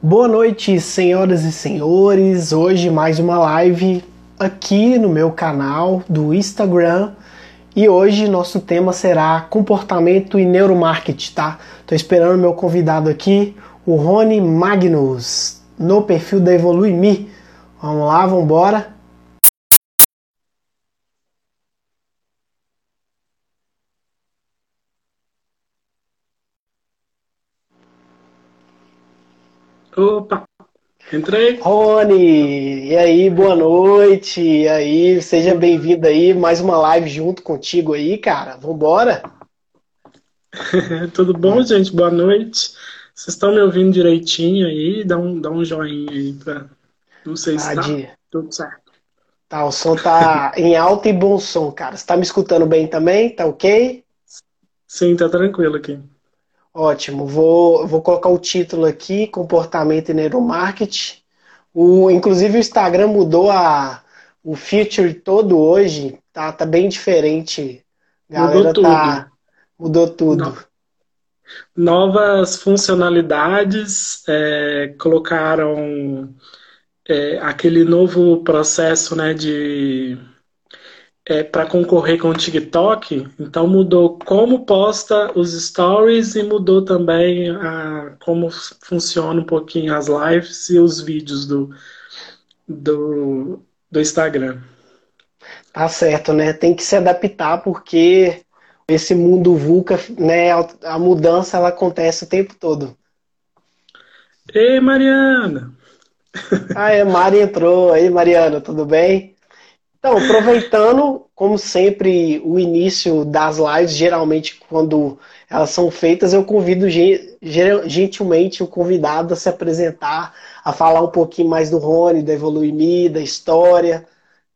Boa noite, senhoras e senhores. Hoje mais uma live aqui no meu canal do Instagram. E hoje nosso tema será comportamento e neuromarketing, tá? Tô esperando meu convidado aqui, o Rony Magnus, no perfil da Evolui Me. Vamos lá, vamos embora. Opa, entrei. Rony, e aí, boa noite. E aí, seja bem-vindo aí, mais uma live junto contigo aí, cara. Vambora? Tudo bom, gente? Boa noite. Vocês estão me ouvindo direitinho aí? Dá um, dá um joinha aí pra. Não sei se tá tudo certo. Tá, o som tá em alto e bom som, cara. Você tá me escutando bem também? Tá ok? Sim, tá tranquilo aqui. Ótimo, vou, vou colocar o título aqui, comportamento e neuromarketing. O, inclusive o Instagram mudou a, o feature todo hoje, tá, tá bem diferente. Galera mudou tá, tudo. Mudou tudo. Novas funcionalidades, é, colocaram é, aquele novo processo né, de é, para concorrer com o TikTok, então mudou como posta os stories e mudou também a, como funciona um pouquinho as lives e os vídeos do, do, do Instagram. Tá certo, né? Tem que se adaptar porque esse mundo VUCA, né, a mudança ela acontece o tempo todo. Ei, Mariana! Ah, é, Mari entrou. Aí, Mariana, tudo bem? Então, aproveitando, como sempre, o início das lives, geralmente quando elas são feitas, eu convido gentilmente o convidado a se apresentar, a falar um pouquinho mais do Rony, da Evolui Me, da história.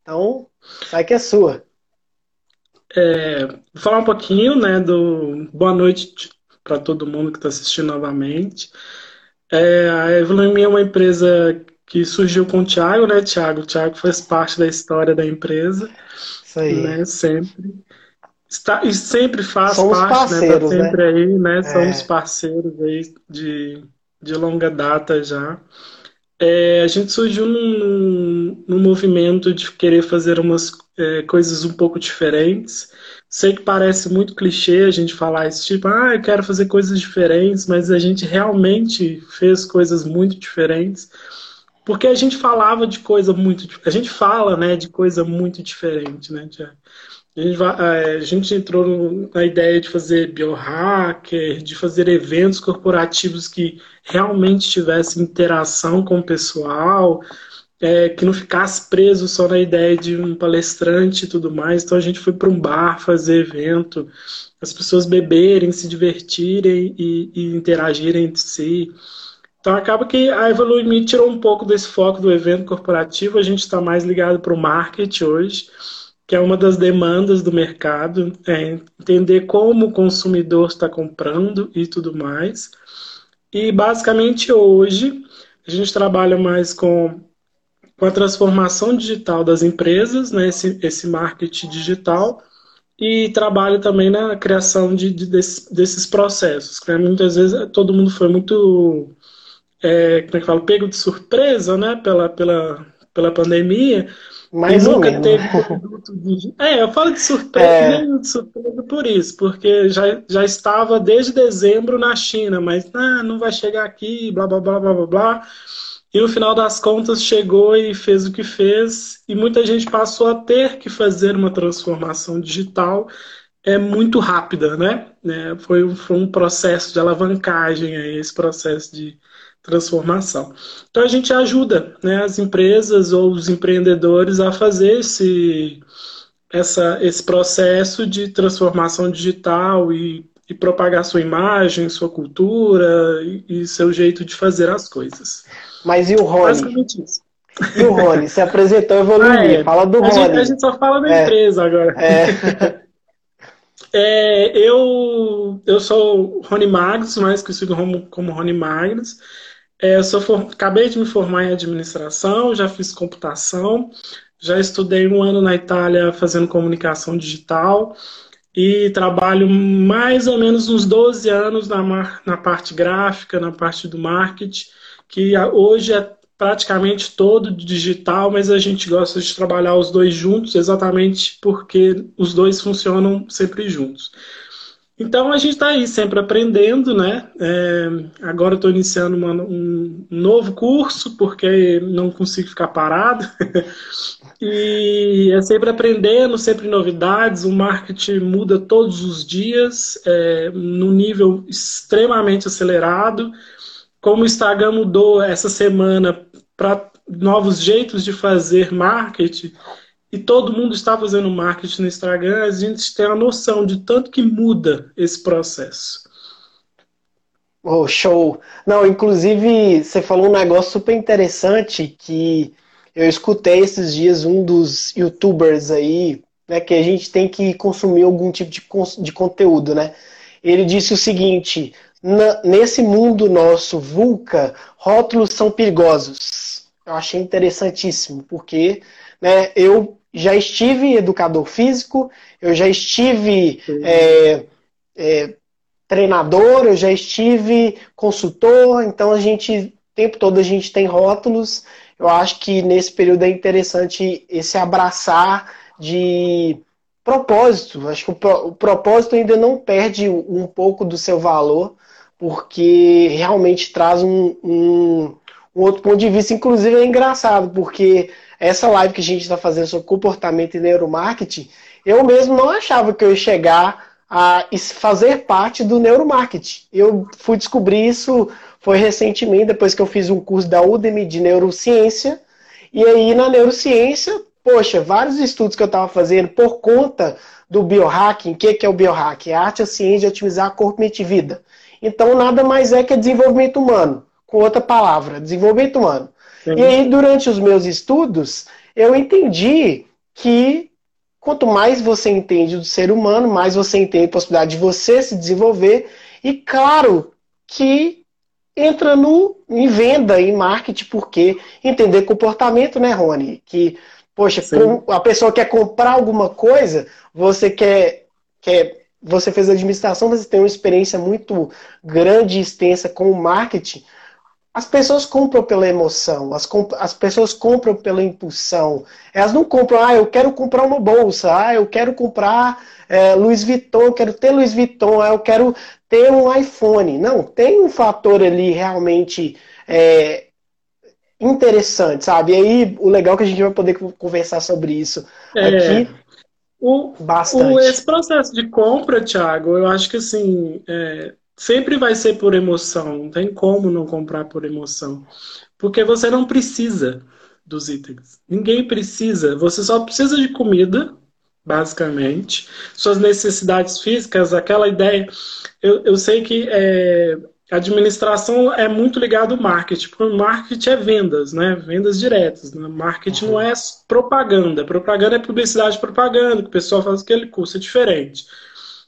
Então, sai que é sua. É, vou falar um pouquinho, né, do boa noite para todo mundo que está assistindo novamente. É, a Evolui Me é uma empresa que surgiu com o Thiago, né, Thiago? O Thiago faz parte da história da empresa. Isso aí. Né, sempre. Está, e sempre faz Somos parte, né? Tá sempre né? aí, né? É. Somos parceiros aí de, de longa data já. É, a gente surgiu num, num, movimento de querer fazer umas é, coisas um pouco diferentes. Sei que parece muito clichê a gente falar isso, tipo, ah, eu quero fazer coisas diferentes, mas a gente realmente fez coisas muito diferentes. Porque a gente falava de coisa muito. A gente fala, né, de coisa muito diferente, né? A gente, vai, a gente entrou na ideia de fazer biohacker, de fazer eventos corporativos que realmente tivessem interação com o pessoal, é, que não ficasse preso só na ideia de um palestrante e tudo mais. Então a gente foi para um bar fazer evento, as pessoas beberem, se divertirem e, e interagirem entre si. Então acaba que a Evolui Me tirou um pouco desse foco do evento corporativo, a gente está mais ligado para o marketing hoje, que é uma das demandas do mercado, é entender como o consumidor está comprando e tudo mais. E basicamente hoje a gente trabalha mais com, com a transformação digital das empresas, né, esse, esse marketing digital, e trabalho também na criação de, de desses, desses processos. Né? Muitas vezes todo mundo foi muito é, como é que fala, pego de surpresa, né, pela, pela, pela pandemia. Ou nunca menos. teve produto de... É, eu falo de surpresa, é... de surpresa por isso, porque já, já estava desde dezembro na China, mas ah, não vai chegar aqui, blá blá blá blá blá blá. E no final das contas chegou e fez o que fez, e muita gente passou a ter que fazer uma transformação digital é muito rápida, né? É, foi, foi um processo de alavancagem aí, esse processo de, transformação. Então a gente ajuda né, as empresas ou os empreendedores a fazer esse, essa, esse processo de transformação digital e, e propagar sua imagem, sua cultura e, e, seu jeito de fazer as coisas. Mas e o Rony? Basicamente isso. E o Rony? Se apresentou evoluiu. Ah, é. Fala do a Rony. Gente, a gente só fala da é. empresa agora. É. é. eu, eu sou Rony Magnus, mais conhecido como, como Rony Magnus. É, eu sou for... acabei de me formar em administração, já fiz computação, já estudei um ano na Itália fazendo comunicação digital e trabalho mais ou menos uns 12 anos na, mar... na parte gráfica, na parte do marketing, que hoje é praticamente todo digital, mas a gente gosta de trabalhar os dois juntos exatamente porque os dois funcionam sempre juntos. Então a gente está aí sempre aprendendo, né? É, agora estou iniciando uma, um novo curso porque não consigo ficar parado. e é sempre aprendendo, sempre novidades. O marketing muda todos os dias, é, num nível extremamente acelerado. Como o Instagram mudou essa semana para novos jeitos de fazer marketing, e todo mundo está fazendo marketing no Instagram, a gente tem a noção de tanto que muda esse processo. Oh, show! Não, inclusive, você falou um negócio super interessante que eu escutei esses dias um dos youtubers aí, né, que a gente tem que consumir algum tipo de, de conteúdo, né? Ele disse o seguinte: nesse mundo nosso VUCA, rótulos são perigosos. Eu achei interessantíssimo, porque né, eu já estive educador físico, eu já estive é, é, treinador, eu já estive consultor, então a gente, o tempo todo a gente tem rótulos. Eu acho que nesse período é interessante esse abraçar de propósito. Acho que o, o propósito ainda não perde um pouco do seu valor, porque realmente traz um, um, um outro ponto de vista. Inclusive é engraçado, porque essa live que a gente está fazendo sobre comportamento e neuromarketing, eu mesmo não achava que eu ia chegar a fazer parte do neuromarketing. Eu fui descobrir isso foi recentemente, depois que eu fiz um curso da Udemy de neurociência. E aí, na neurociência, poxa, vários estudos que eu estava fazendo por conta do biohacking. O que, que é o biohacking? É a arte e a ciência de otimizar corpo, mente e vida. Então, nada mais é que desenvolvimento humano. Com outra palavra, desenvolvimento humano. E aí, durante os meus estudos, eu entendi que quanto mais você entende do ser humano, mais você entende a possibilidade de você se desenvolver. E claro que entra no, em venda, em marketing, porque entender comportamento, né, Rony? Que, poxa, a pessoa quer comprar alguma coisa, você quer, quer. Você fez administração, você tem uma experiência muito grande e extensa com o marketing. As pessoas compram pela emoção, as, comp as pessoas compram pela impulsão. Elas não compram, ah, eu quero comprar uma bolsa, ah, eu quero comprar é, Louis Vuitton, eu quero ter Louis Vuitton, ah, eu quero ter um iPhone. Não, tem um fator ali realmente é, interessante, sabe? E aí, o legal é que a gente vai poder conversar sobre isso é, aqui. O, Bastante. O, esse processo de compra, Thiago, eu acho que assim, é, Sempre vai ser por emoção, não tem como não comprar por emoção. Porque você não precisa dos itens. Ninguém precisa. Você só precisa de comida, basicamente. Suas necessidades físicas, aquela ideia. Eu, eu sei que é, administração é muito ligada ao marketing. Porque marketing é vendas, né? Vendas diretas. Né? Marketing uhum. não é propaganda. Propaganda é publicidade propaganda, que o pessoal faz aquele curso, é diferente.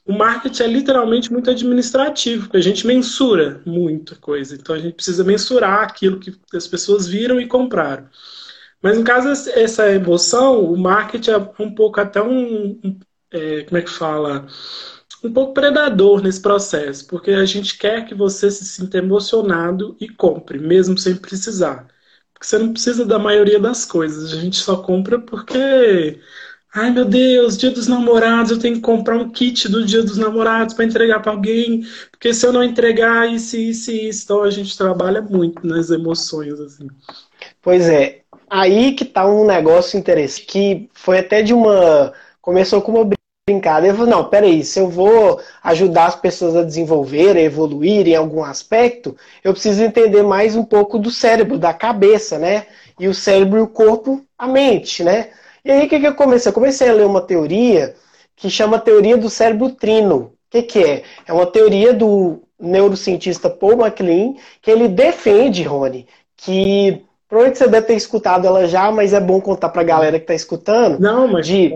O marketing é literalmente muito administrativo, porque a gente mensura muita coisa. Então a gente precisa mensurar aquilo que as pessoas viram e compraram. Mas no caso essa emoção, o marketing é um pouco até um, um é, como é que fala, um pouco predador nesse processo, porque a gente quer que você se sinta emocionado e compre, mesmo sem precisar. Porque você não precisa da maioria das coisas, a gente só compra porque Ai meu Deus, dia dos namorados, eu tenho que comprar um kit do dia dos namorados para entregar para alguém, porque se eu não entregar, isso, isso, isso. Então a gente trabalha muito nas emoções, assim. Pois é, aí que tá um negócio interessante, que foi até de uma. Começou com uma brincadeira. Eu falei, não, peraí, se eu vou ajudar as pessoas a desenvolver, a evoluir em algum aspecto, eu preciso entender mais um pouco do cérebro, da cabeça, né? E o cérebro e o corpo, a mente, né? E aí o que, que eu comecei? Eu comecei a ler uma teoria que chama teoria do cérebro trino. O que, que é? É uma teoria do neurocientista Paul MacLean, que ele defende, Rony, que provavelmente você deve ter escutado ela já, mas é bom contar para a galera que está escutando. Não, mas de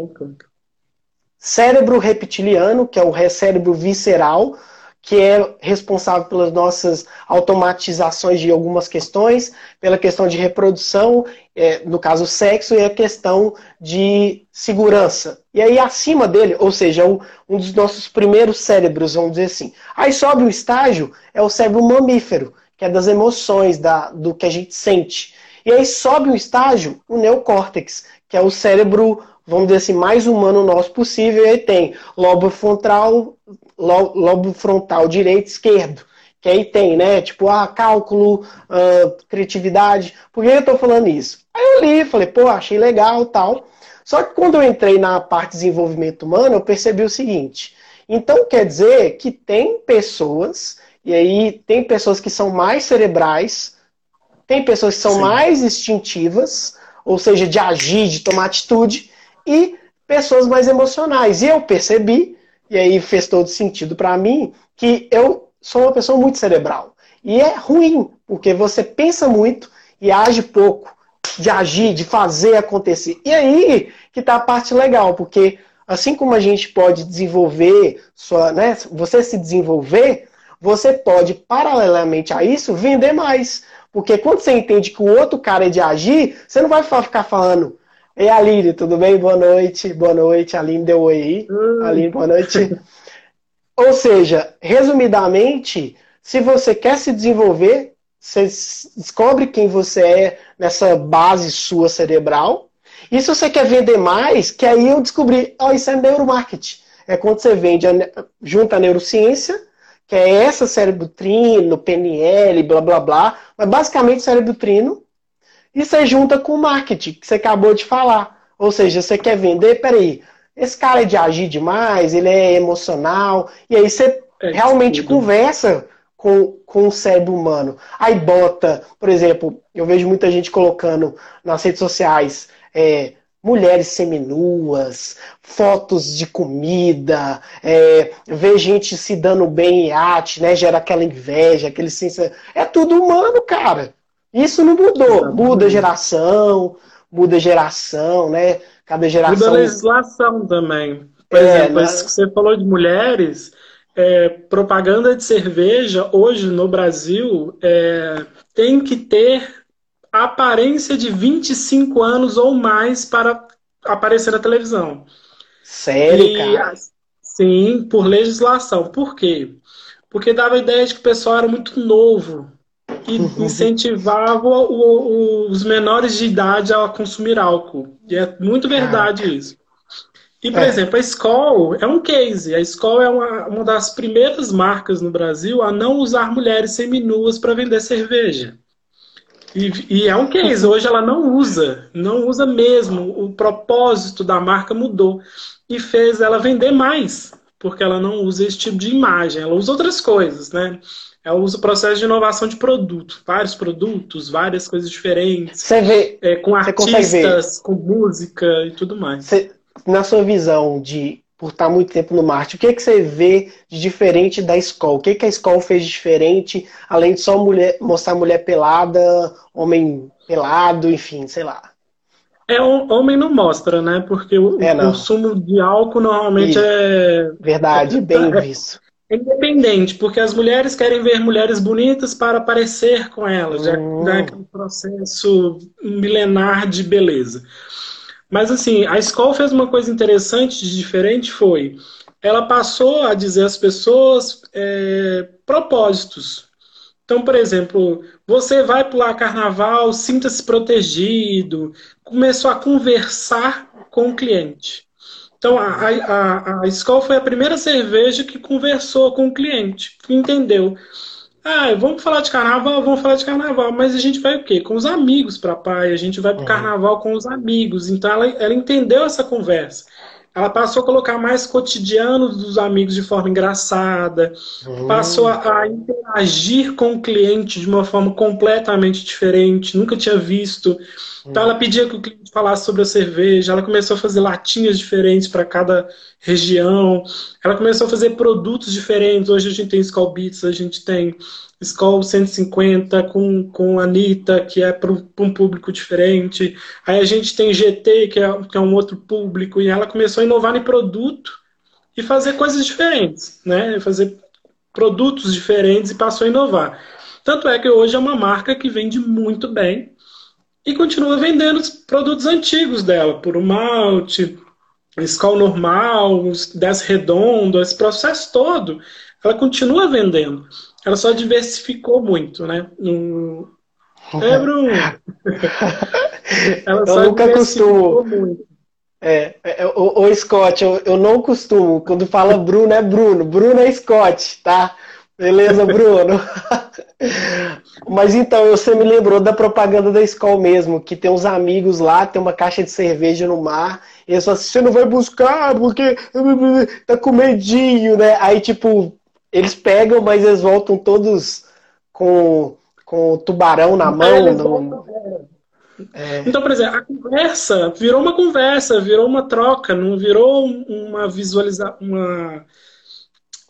cérebro reptiliano, que é o cérebro visceral, que é responsável pelas nossas automatizações de algumas questões, pela questão de reprodução, é, no caso sexo, e a questão de segurança. E aí acima dele, ou seja, um, um dos nossos primeiros cérebros, vamos dizer assim. Aí sobe o estágio, é o cérebro mamífero, que é das emoções, da, do que a gente sente. E aí sobe um estágio, o neocórtex, que é o cérebro, vamos dizer assim, mais humano nosso possível. E aí tem lobo frontal, lobo frontal direito, esquerdo. Que aí tem, né? Tipo, ah, cálculo, uh, criatividade. Por que eu tô falando isso? Aí eu li, falei, pô, achei legal tal. Só que quando eu entrei na parte de desenvolvimento humano, eu percebi o seguinte. Então quer dizer que tem pessoas, e aí tem pessoas que são mais cerebrais, tem pessoas que são Sim. mais instintivas, ou seja, de agir, de tomar atitude, e pessoas mais emocionais. E eu percebi, e aí fez todo sentido para mim, que eu sou uma pessoa muito cerebral. E é ruim, porque você pensa muito e age pouco de agir, de fazer acontecer. E aí que está a parte legal, porque assim como a gente pode desenvolver sua, né, você se desenvolver, você pode paralelamente a isso vender mais. Porque quando você entende que o outro cara é de agir, você não vai ficar falando Ei, Aline, tudo bem? Boa noite. Boa noite. Aline deu oi aí. Hum. Aline, boa noite. Ou seja, resumidamente, se você quer se desenvolver, você descobre quem você é nessa base sua cerebral. E se você quer vender mais, que aí eu descobri, oh, isso é neuromarketing. É quando você vende, a, junta a neurociência, que é essa cérebro trino, PNL, blá blá blá, mas basicamente cérebro trino, e você junta com o marketing, que você acabou de falar. Ou seja, você quer vender, peraí, esse cara é de agir demais, ele é emocional, e aí você é realmente tudo. conversa com, com o cérebro humano. Aí bota, por exemplo, eu vejo muita gente colocando nas redes sociais é, mulheres seminuas, fotos de comida, é, ver gente se dando bem em arte, né? Gera aquela inveja, aquele senso. É tudo humano, cara. Isso não mudou. Muda geração, muda geração, né? Cada geração. Muda a legislação também. Por é, exemplo, né? isso que você falou de mulheres, é, propaganda de cerveja hoje no Brasil é, tem que ter aparência de 25 anos ou mais para aparecer na televisão. Sério, e, cara? Sim, por legislação. Por quê? Porque dava a ideia de que o pessoal era muito novo e incentivava o, o, os menores de idade a consumir álcool. E é muito verdade Caraca. isso. E, por é. exemplo, a Skol é um case. A Skol é uma, uma das primeiras marcas no Brasil a não usar mulheres seminuas para vender cerveja. E, e, é um case. Hoje ela não usa, não usa mesmo. O propósito da marca mudou e fez ela vender mais, porque ela não usa esse tipo de imagem. Ela usa outras coisas, né? Usa o processo de inovação de produto, vários produtos, várias coisas diferentes. Você vê, é, com artistas, com música e tudo mais. Você, na sua visão de por estar muito tempo no marketing, o que, que você vê de diferente da escola? O que, que a escola fez de diferente, além de só mulher, mostrar mulher pelada, homem pelado, enfim, sei lá. É, homem não mostra, né? Porque o é, consumo de álcool normalmente Isso. é. Verdade, bem visto. É independente, porque as mulheres querem ver mulheres bonitas para parecer com elas, já é aquele processo milenar de beleza. Mas assim, a escola fez uma coisa interessante de diferente foi, ela passou a dizer às pessoas é, propósitos. Então, por exemplo, você vai pular carnaval, sinta-se protegido. Começou a conversar com o cliente. Então, a, a, a escola foi a primeira cerveja que conversou com o cliente, que entendeu. Ah, vamos falar de carnaval, vamos falar de carnaval, mas a gente vai o quê? Com os amigos para pai, a gente vai para o uhum. carnaval com os amigos. Então ela, ela entendeu essa conversa. Ela passou a colocar mais cotidiano dos amigos de forma engraçada, uhum. passou a, a, interagir com o cliente de uma forma completamente diferente, nunca tinha visto. Então ela pedia que o cliente falasse sobre a cerveja, ela começou a fazer latinhas diferentes para cada região, ela começou a fazer produtos diferentes. Hoje a gente tem Skull Beats, a gente tem Skull 150 com, com Anitta, que é para um público diferente. Aí a gente tem GT, que é, que é um outro público, e ela começou a inovar em produto e fazer coisas diferentes, né? Fazer produtos diferentes e passou a inovar. Tanto é que hoje é uma marca que vende muito bem e continua vendendo os produtos antigos dela, por um malte, escola normal, 10 redondo, esse processo todo. ela continua vendendo. Ela só diversificou muito, né? No... É, Bruno? ela só eu nunca costumo. Muito. É, é, o, o Scott, eu, eu não costumo. Quando fala Bruno, é Bruno. Bruno é Scott, tá? Beleza, Bruno? Mas então, você me lembrou da propaganda da escola mesmo, que tem uns amigos lá, tem uma caixa de cerveja no mar, e eles falam assim, você não vai buscar porque tá com medinho, né? Aí, tipo, eles pegam, mas eles voltam todos com, com o tubarão na mão. No... É. Então, por exemplo, a conversa virou uma conversa, virou uma troca, não virou uma visualização, uma...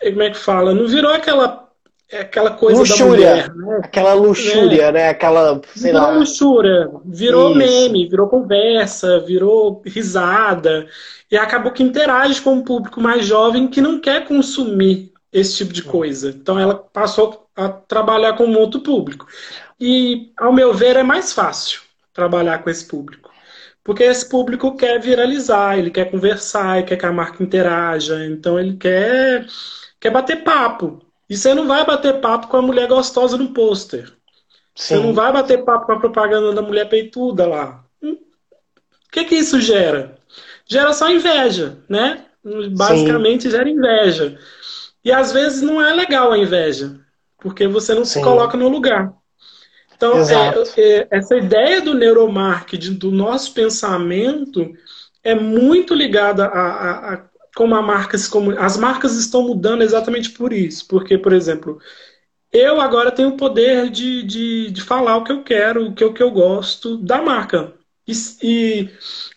Como é que fala? Não virou aquela aquela coisa luxúria, da mulher, né? Aquela luxúria, é. né? Aquela, sei virou lá. luxúria, virou Isso. meme, virou conversa, virou risada. E acabou que interage com um público mais jovem que não quer consumir esse tipo de coisa. Então ela passou a trabalhar com um outro público. E, ao meu ver, é mais fácil trabalhar com esse público. Porque esse público quer viralizar, ele quer conversar, ele quer que a marca interaja, então ele quer, quer bater papo. E você não vai bater papo com a mulher gostosa no pôster. Você não vai bater papo com a propaganda da mulher peituda lá. Hum, o que que isso gera? Gera só inveja, né? Basicamente Sim. gera inveja. E às vezes não é legal a inveja, porque você não Sim. se coloca no lugar. Então, é, é, essa ideia do neuromarketing, do nosso pensamento, é muito ligada a, a, a como a marca se comunica. As marcas estão mudando exatamente por isso. Porque, por exemplo, eu agora tenho o poder de, de, de falar o que eu quero, o que, o que eu gosto da marca. E, e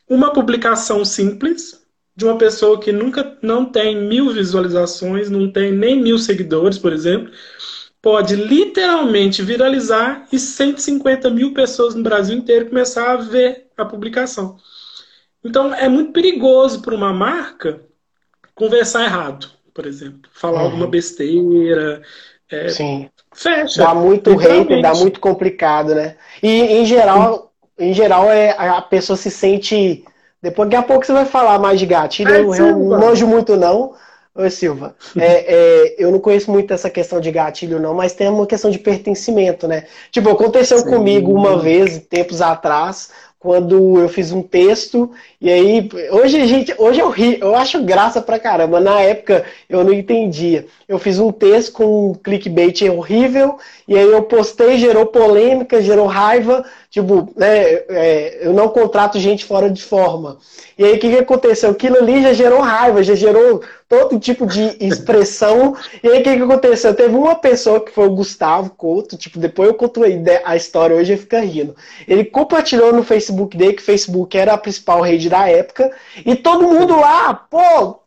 uma publicação simples de uma pessoa que nunca não tem mil visualizações, não tem nem mil seguidores, por exemplo, pode literalmente viralizar e 150 mil pessoas no Brasil inteiro começar a ver a publicação. Então é muito perigoso para uma marca conversar errado, por exemplo, falar uhum. alguma besteira. É, Sim. Fecha. Dá muito hate, dá muito complicado, né? E em geral, em geral é, a pessoa se sente. Depois, daqui a pouco você vai falar mais de gatilho, é, eu, não manjo muito não. Oi, Silva. É, é, eu não conheço muito essa questão de gatilho, não, mas tem uma questão de pertencimento, né? Tipo, aconteceu Sim. comigo uma vez, tempos atrás, quando eu fiz um texto e aí hoje gente hoje eu ri eu acho graça pra caramba na época eu não entendia. Eu fiz um texto com um clickbait horrível e aí eu postei gerou polêmica gerou raiva tipo né é, eu não contrato gente fora de forma e aí o que, que aconteceu aquilo ali já gerou raiva já gerou todo tipo de expressão. e aí o que, que aconteceu? Teve uma pessoa que foi o Gustavo Couto, tipo, depois eu conto a história hoje e fica rindo. Ele compartilhou no Facebook dele, que o Facebook era a principal rede da época, e todo mundo lá, pô,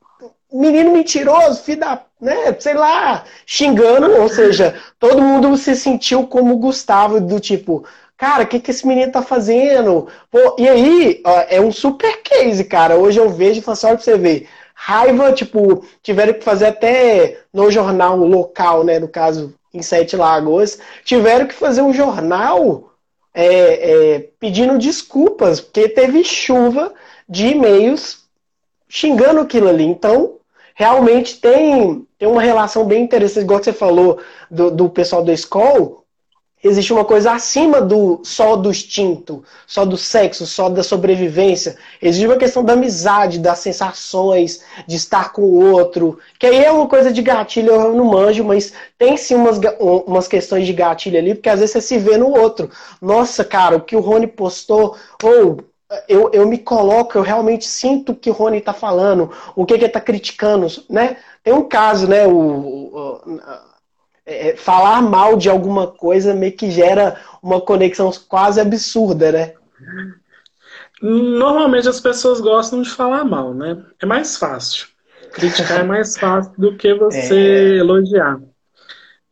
menino mentiroso, filho da, né, sei lá, xingando, ou seja, todo mundo se sentiu como o Gustavo, do tipo, cara, o que, que esse menino tá fazendo? Pô, e aí, ó, é um super case, cara. Hoje eu vejo e falo assim, olha pra você ver raiva, tipo, tiveram que fazer até no jornal local, né, no caso, em Sete Lagoas, tiveram que fazer um jornal é, é, pedindo desculpas, porque teve chuva de e-mails xingando aquilo ali. Então, realmente tem, tem uma relação bem interessante, igual você falou do, do pessoal da escola, existe uma coisa acima do só do instinto, só do sexo, só da sobrevivência. Existe uma questão da amizade, das sensações, de estar com o outro. Que aí é uma coisa de gatilho, eu não manjo, mas tem sim umas, umas questões de gatilho ali, porque às vezes você se vê no outro. Nossa, cara, o que o Rony postou, ou eu, eu me coloco, eu realmente sinto o que o Rony está falando, o que, que ele está criticando, né? Tem um caso, né? O, o é, é, falar mal de alguma coisa meio que gera uma conexão quase absurda, né? Normalmente as pessoas gostam de falar mal, né? É mais fácil. Criticar é mais fácil do que você é... elogiar.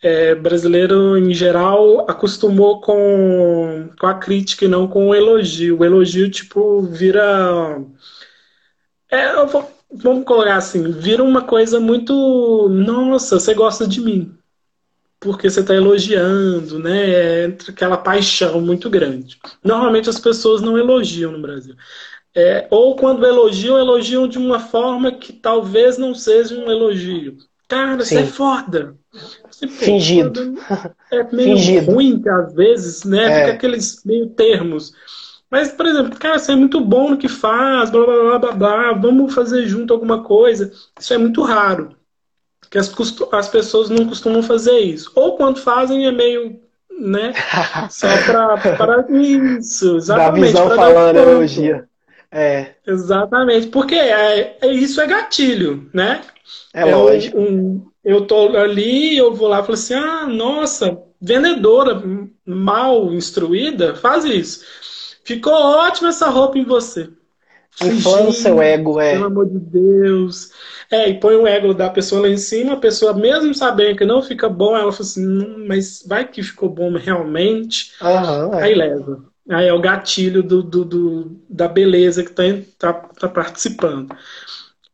É, brasileiro, em geral, acostumou com, com a crítica e não com o elogio. O elogio, tipo, vira. É, vou, vamos colocar assim: vira uma coisa muito. Nossa, você gosta de mim porque você está elogiando, né? Entre aquela paixão muito grande. Normalmente as pessoas não elogiam no Brasil. É, ou quando elogiam, elogiam de uma forma que talvez não seja um elogio. Cara, Sim. você é foda. Você, Fingido. É meio Fingido. ruim que às vezes, né? É. Fica aqueles meio termos. Mas, por exemplo, cara, você é muito bom no que faz, blá blá blá blá blá, vamos fazer junto alguma coisa. Isso é muito raro. Que as, as pessoas não costumam fazer isso. Ou quando fazem é meio, né? Só para isso, exatamente. Da visão falando, elogia. É. Exatamente, porque é, é, isso é gatilho, né? É, é lógico. Um, eu tô ali, eu vou lá e falo assim: ah, nossa, vendedora mal instruída, faz isso. Ficou ótima essa roupa em você. Inflando o seu ego, é. Pelo amor de Deus. É, e põe o ego da pessoa lá em cima, a pessoa, mesmo sabendo que não fica bom, ela fala assim, hum, mas vai que ficou bom realmente. Uhum, é. Aí leva. Aí é o gatilho do, do, do da beleza que está tá, tá participando.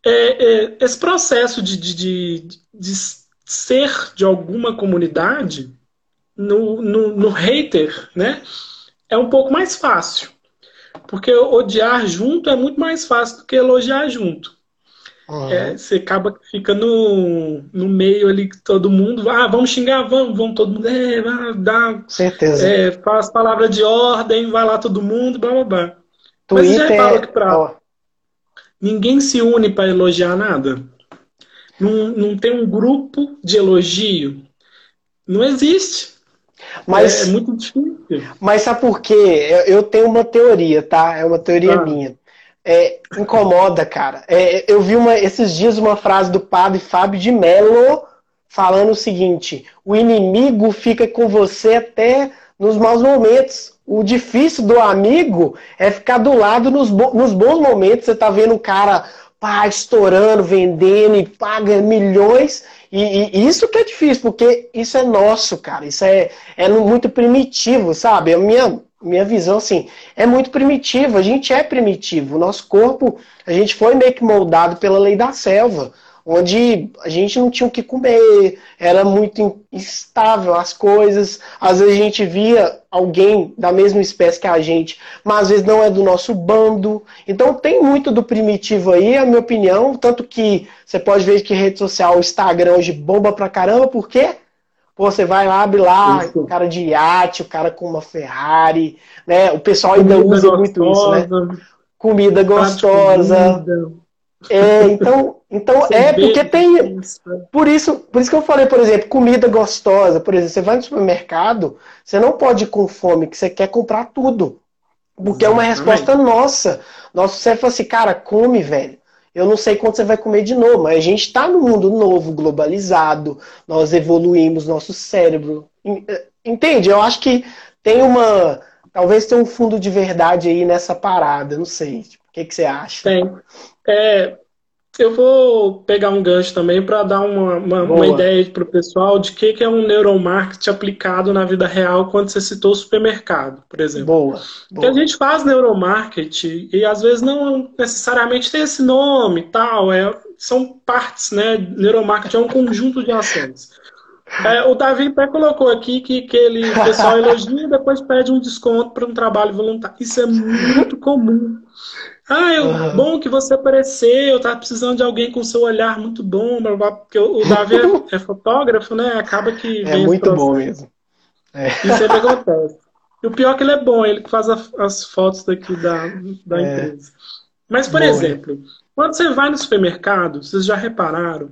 É, é, esse processo de, de, de, de, ser de alguma comunidade, no, no, no hater, né? é um pouco mais fácil. Porque odiar junto é muito mais fácil do que elogiar junto. Uhum. É, você acaba que fica no, no meio ali que todo mundo, ah, vamos xingar, vamos, vamos todo mundo, é, dá, Certeza. É, faz palavra de ordem, vai lá todo mundo, blá blá blá. Twitter... Mas já fala que pra, oh. ninguém se une para elogiar nada. Não, não tem um grupo de elogio. Não existe. Mas, é, é muito difícil. Mas sabe por quê? Eu, tenho uma teoria, tá? É uma teoria ah. minha. É, incomoda, cara. É, eu vi uma, esses dias uma frase do padre Fábio de Mello falando o seguinte: o inimigo fica com você até nos maus momentos. O difícil do amigo é ficar do lado nos, nos bons momentos. Você tá vendo o cara pá, estourando, vendendo e paga milhões. E, e, isso que é difícil, porque isso é nosso, cara. Isso é, é muito primitivo, sabe? A minha, minha visão, assim, é muito primitivo. A gente é primitivo. O nosso corpo, a gente foi meio que moldado pela lei da selva onde a gente não tinha o que comer, era muito instável as coisas. Às vezes a gente via alguém da mesma espécie que a gente, mas às vezes não é do nosso bando. Então tem muito do primitivo aí, a minha opinião. Tanto que você pode ver que rede social, o Instagram hoje bomba pra caramba, por quê? Pô, você vai lá, abre lá, o cara de iate, o cara com uma Ferrari, né? O pessoal ainda Comida usa gostosa, muito isso, né? Comida gostosa. Comida. É, então, então é porque tem. Por isso, por isso que eu falei, por exemplo, comida gostosa. Por exemplo, você vai no supermercado, você não pode ir com fome, que você quer comprar tudo. Porque é uma resposta nossa. Nosso cérebro fala assim, cara, come, velho. Eu não sei quando você vai comer de novo, mas a gente está no mundo novo, globalizado, nós evoluímos nosso cérebro. Eh, entende? Eu acho que tem uma. Talvez tenha um fundo de verdade aí nessa parada, não sei. O que, que você acha? Tem. É, eu vou pegar um gancho também para dar uma, uma, uma ideia para o pessoal de que, que é um neuromarketing aplicado na vida real quando você citou o supermercado, por exemplo. Boa. Porque a gente faz neuromarketing e às vezes não necessariamente tem esse nome tal, é, são partes, né? Neuromarketing é um conjunto de ações. É, o Davi até colocou aqui que, que ele, o pessoal elogia e depois pede um desconto para um trabalho voluntário. Isso é muito comum. Ah, é uhum. bom que você apareceu, eu tava precisando de alguém com seu olhar muito bom, porque o Davi é, é fotógrafo, né? Acaba que. É muito bom mesmo. É. E sempre acontece. E o pior é que ele é bom, ele que faz a, as fotos daqui da, da é. empresa. Mas, por bom, exemplo, quando você vai no supermercado, vocês já repararam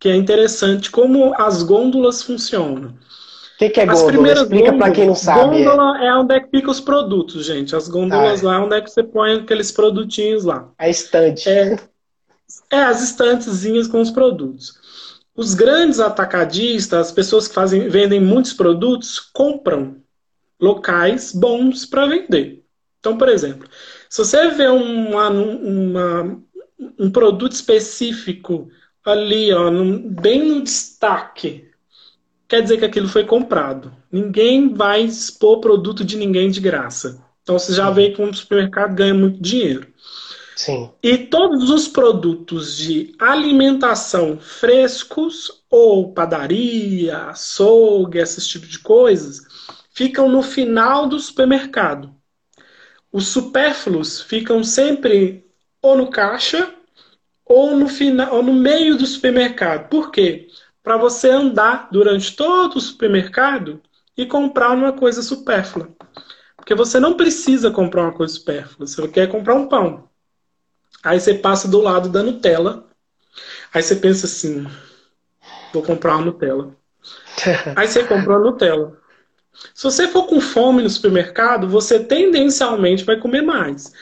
que é interessante como as gôndolas funcionam que, que é As gôndola? Explica para quem não sabe. Gôndola é onde é que fica os produtos, gente. As gôndolas ah, lá é onde é que você põe aqueles produtinhos lá. A estante. É, é as estantezinhas com os produtos. Os grandes atacadistas, as pessoas que fazem, vendem muitos produtos, compram locais bons para vender. Então, por exemplo, se você vê uma, uma, um produto específico ali, ó, bem no destaque quer dizer que aquilo foi comprado. Ninguém vai expor produto de ninguém de graça. Então você já vê que um supermercado ganha muito dinheiro. Sim. E todos os produtos de alimentação frescos, ou padaria, açougue, esses tipos de coisas, ficam no final do supermercado. Os supérfluos ficam sempre ou no caixa ou no final, ou no meio do supermercado. Por quê? Para você andar durante todo o supermercado e comprar uma coisa supérflua. Porque você não precisa comprar uma coisa supérflua. Você quer comprar um pão. Aí você passa do lado da Nutella. Aí você pensa assim: vou comprar uma Nutella. Aí você comprou a Nutella. Se você for com fome no supermercado, você tendencialmente vai comer mais.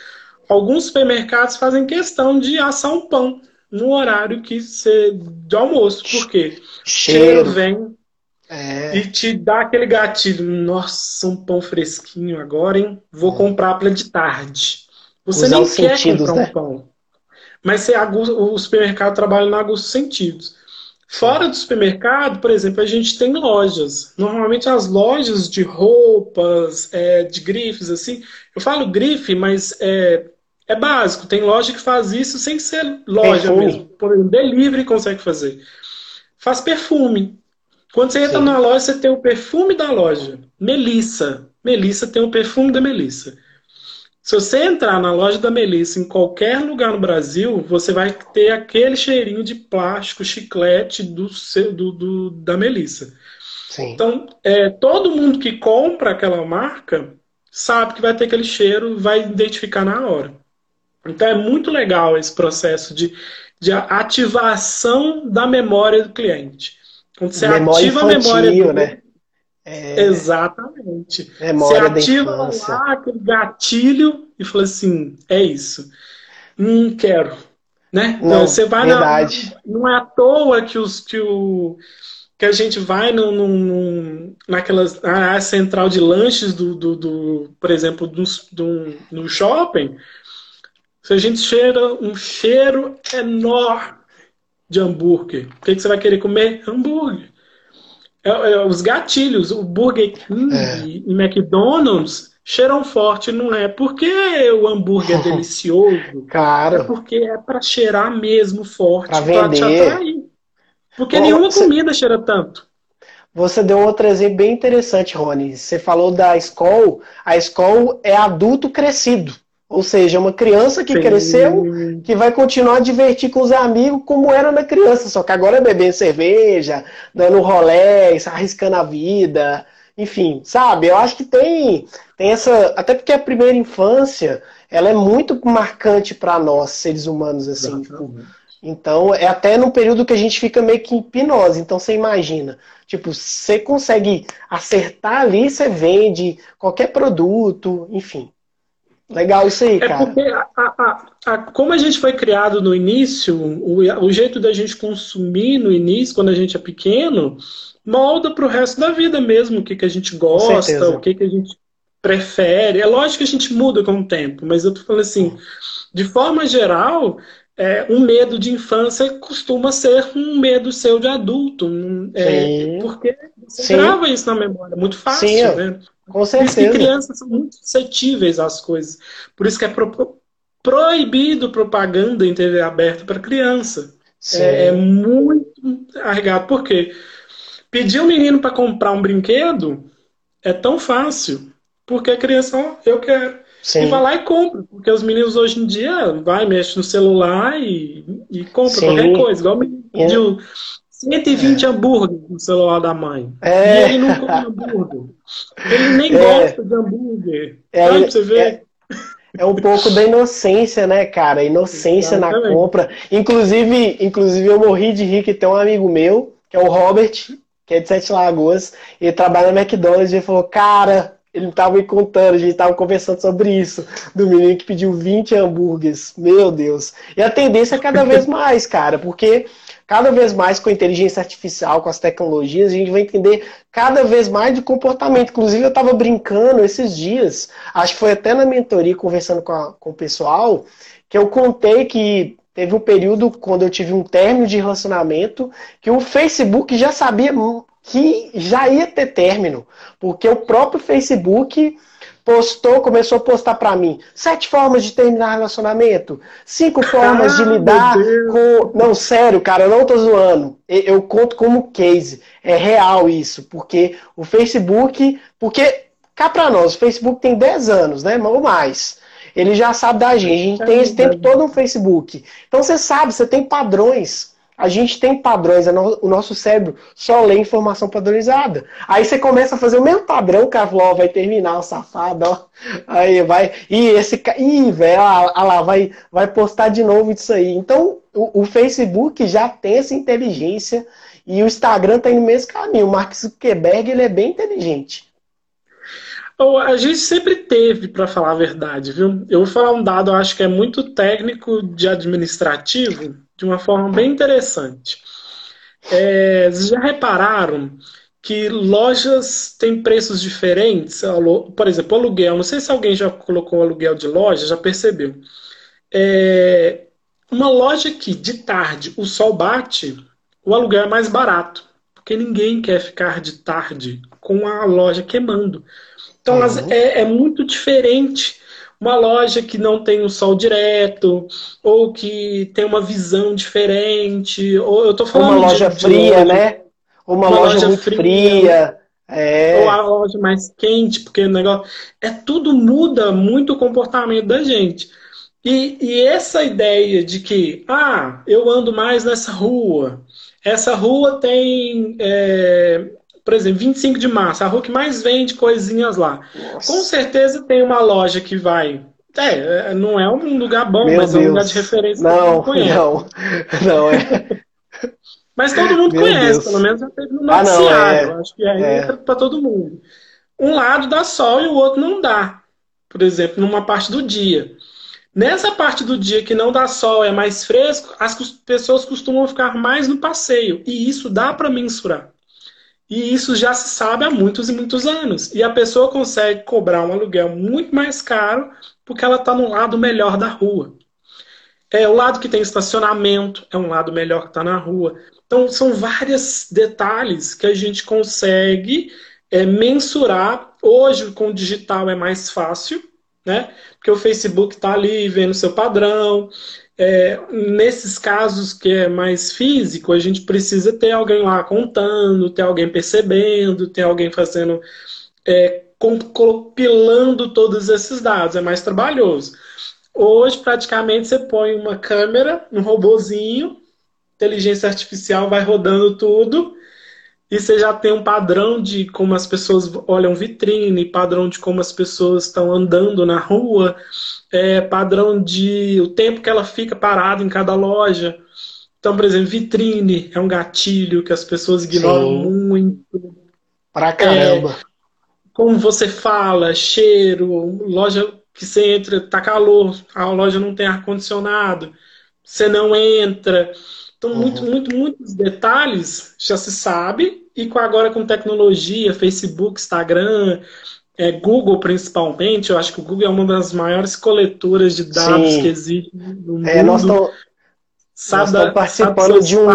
Alguns supermercados fazem questão de assar um pão no horário que você de almoço, porque cheiro, cheiro vem é. e te dá aquele gatilho. Nossa, um pão fresquinho agora, hein? Vou é. comprar para de tarde. Você Usar nem quer sentidos, comprar né? um pão. Mas você o supermercado trabalha no aguço sentidos. Fora do supermercado, por exemplo, a gente tem lojas. Normalmente as lojas de roupas, é, de grifes, assim. Eu falo grife, mas é, é básico. Tem loja que faz isso sem ser loja perfume. mesmo. Por exemplo, delivery consegue fazer. Faz perfume. Quando você entra Sim. na loja, você tem o perfume da loja. Melissa. Melissa tem o perfume da Melissa. Se você entrar na loja da Melissa em qualquer lugar no Brasil, você vai ter aquele cheirinho de plástico, chiclete do, do, do da Melissa. Sim. Então, é, todo mundo que compra aquela marca sabe que vai ter aquele cheiro, vai identificar na hora. Então, é muito legal esse processo de, de ativação da memória do cliente. Quando você memória ativa infantil, a memória do né? É... Exatamente. Memória Você ativa lá aquele gatilho e fala assim: é isso. Não quero. Né? Não, você vai verdade. na. Não é à toa que, os, que, o, que a gente vai no, no, naquela área central de lanches do, do, do por exemplo, do, do, no shopping. Se a gente cheira um cheiro enorme de hambúrguer, o que, que você vai querer comer? Hambúrguer. É, é, os gatilhos, o Burger King é. e McDonald's cheiram forte, não é porque o hambúrguer é delicioso, cara. É porque é para cheirar mesmo forte, para te atrair. Porque Bom, nenhuma você... comida cheira tanto. Você deu um outro exemplo bem interessante, Rony. Você falou da escola. A escola é adulto crescido. Ou seja, uma criança que Sim. cresceu, que vai continuar a divertir com os amigos como era na criança, só que agora é bebendo cerveja, dando rolé, arriscando a vida, enfim, sabe? Eu acho que tem, tem essa. Até porque a primeira infância ela é muito marcante para nós, seres humanos, assim. Tipo, então, é até num período que a gente fica meio que em hipnose. Então, você imagina. Tipo, você consegue acertar ali, você vende qualquer produto, enfim. Legal isso aí, é cara. É porque, a, a, a, como a gente foi criado no início, o, o jeito da gente consumir no início, quando a gente é pequeno, molda para o resto da vida mesmo, o que, que a gente gosta, o que, que a gente prefere. É lógico que a gente muda com o tempo, mas eu tô falando assim, de forma geral, é, um medo de infância costuma ser um medo seu de adulto. é, porque você Sim. grava isso na memória, muito fácil, Sim. né? Com certeza. Por isso que crianças são muito suscetíveis às coisas. Por isso que é pro, proibido propaganda em TV aberta para criança. É, é, muito arregado. Por quê? Pedir um menino para comprar um brinquedo é tão fácil. Porque a criança, ó, eu quero. Sim. E vai lá e compra. Porque os meninos hoje em dia vai, mexe no celular e, e compra Sim. qualquer coisa. Igual o menino é. pediu 120 é. hambúrguer no celular da mãe. É. E ele não come hambúrguer. Ele nem é. gosta de hambúrguer. É, Sabe, você vê? É, é, um pouco da inocência, né, cara? Inocência Exatamente. na compra. Inclusive, inclusive, eu morri de rir que tem um amigo meu, que é o Robert, que é de Sete Lagoas, ele trabalha na McDonald's e ele falou, cara, ele tava me contando, a gente tava conversando sobre isso, do menino que pediu 20 hambúrgueres. Meu Deus. E a tendência é cada vez mais, cara, porque cada vez mais com a inteligência artificial, com as tecnologias, a gente vai entender cada vez mais de comportamento. Inclusive, eu estava brincando esses dias, acho que foi até na mentoria, conversando com, a, com o pessoal, que eu contei que teve um período quando eu tive um término de relacionamento que o Facebook já sabia que já ia ter término, porque o próprio Facebook postou, começou a postar para mim sete formas de terminar relacionamento, cinco formas de lidar com. Não, sério, cara, eu não tô zoando. Eu, eu conto como case. É real isso, porque o Facebook. Porque, cá pra nós, o Facebook tem 10 anos, né? Ou mais. ele já sabe da gente. A gente tem esse tempo todo no Facebook. Então você sabe, você tem padrões. A gente tem padrões, o nosso cérebro só lê informação padronizada. Aí você começa a fazer o mesmo padrão, o cara falou, ó, vai terminar o safado, ó. Aí vai, e esse, ih, velho, olha lá, vai, vai postar de novo isso aí. Então, o, o Facebook já tem essa inteligência e o Instagram tá indo no mesmo caminho. O Mark Zuckerberg, ele é bem inteligente. A gente sempre teve, para falar a verdade, viu? Eu vou falar um dado, eu acho que é muito técnico de administrativo, de uma forma bem interessante. É, vocês já repararam que lojas têm preços diferentes? Por exemplo, aluguel. Não sei se alguém já colocou aluguel de loja, já percebeu. É, uma loja que de tarde o sol bate, o aluguel é mais barato. Porque ninguém quer ficar de tarde com a loja queimando. Então uhum. é, é muito diferente uma loja que não tem o sol direto, ou que tem uma visão diferente, ou eu tô falando uma loja de, fria, de né? Uma, uma loja, loja, muito fria, fria é. ou a loja mais quente, porque o negócio é tudo muda muito o comportamento da gente. E, e essa ideia de que, ah, eu ando mais nessa rua, essa rua tem é, por exemplo, 25 de março, a rua que mais vende coisinhas lá. Nossa. Com certeza tem uma loja que vai. É, não é um lugar bom, Meu mas Deus. é um lugar de referência não, Não, não é. mas todo mundo Meu conhece, Deus. pelo menos já teve no noticiário. Ah, não, é. Acho que aí é. entra para todo mundo. Um lado dá sol e o outro não dá. Por exemplo, numa parte do dia. Nessa parte do dia que não dá sol, é mais fresco, as pessoas costumam ficar mais no passeio. E isso dá para mensurar. E isso já se sabe há muitos e muitos anos. E a pessoa consegue cobrar um aluguel muito mais caro porque ela está no lado melhor da rua. É o lado que tem estacionamento, é um lado melhor que está na rua. Então, são vários detalhes que a gente consegue é, mensurar. Hoje, com o digital, é mais fácil, né? Porque o Facebook está ali vendo seu padrão, é, nesses casos que é mais físico, a gente precisa ter alguém lá contando, ter alguém percebendo, ter alguém fazendo, é, compilando todos esses dados. É mais trabalhoso. Hoje, praticamente, você põe uma câmera, um robozinho, inteligência artificial vai rodando tudo, e você já tem um padrão de como as pessoas olham vitrine, padrão de como as pessoas estão andando na rua, é, padrão de o tempo que ela fica parada em cada loja. Então, por exemplo, vitrine é um gatilho que as pessoas ignoram Sim. muito. Pra caramba. É, como você fala, cheiro, loja que você entra, tá calor, a loja não tem ar-condicionado, você não entra. Então, uhum. muito, muito, muitos detalhes já se sabe, e com, agora com tecnologia, Facebook, Instagram, é, Google principalmente, eu acho que o Google é uma das maiores coletoras de dados Sim. que existe no mundo. É, nós estamos participando de um.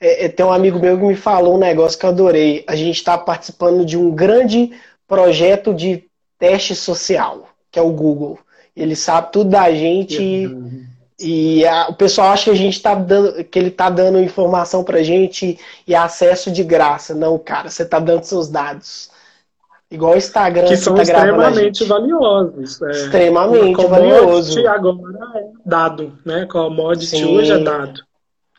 É, é, tem um amigo meu que me falou um negócio que eu adorei. A gente está participando de um grande projeto de teste social, que é o Google. Ele sabe tudo da gente. Uhum. E a, o pessoal acha que a gente tá dando, que ele está dando informação para gente e acesso de graça. Não, cara, você está dando seus dados. Igual o Instagram que, que são tá extremamente valiosos. É. Extremamente valioso. agora é dado, né? Commodity Sim, hoje é dado.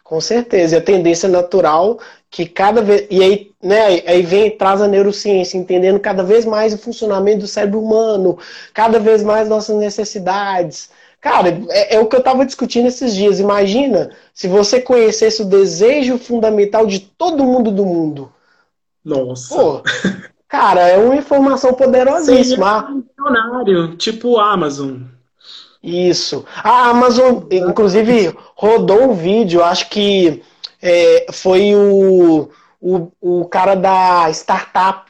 Com certeza. E a tendência natural que cada vez. E aí, né, aí vem traz a neurociência, entendendo cada vez mais o funcionamento do cérebro humano, cada vez mais nossas necessidades. Cara, é, é, o que eu estava discutindo esses dias. Imagina se você conhecesse o desejo fundamental de todo mundo do mundo. Nossa. Pô, cara, é uma informação poderosíssima. Seria um funcionário, tipo Amazon. Isso. A Amazon, inclusive, rodou um vídeo, acho que é, foi o, o, o cara da startup,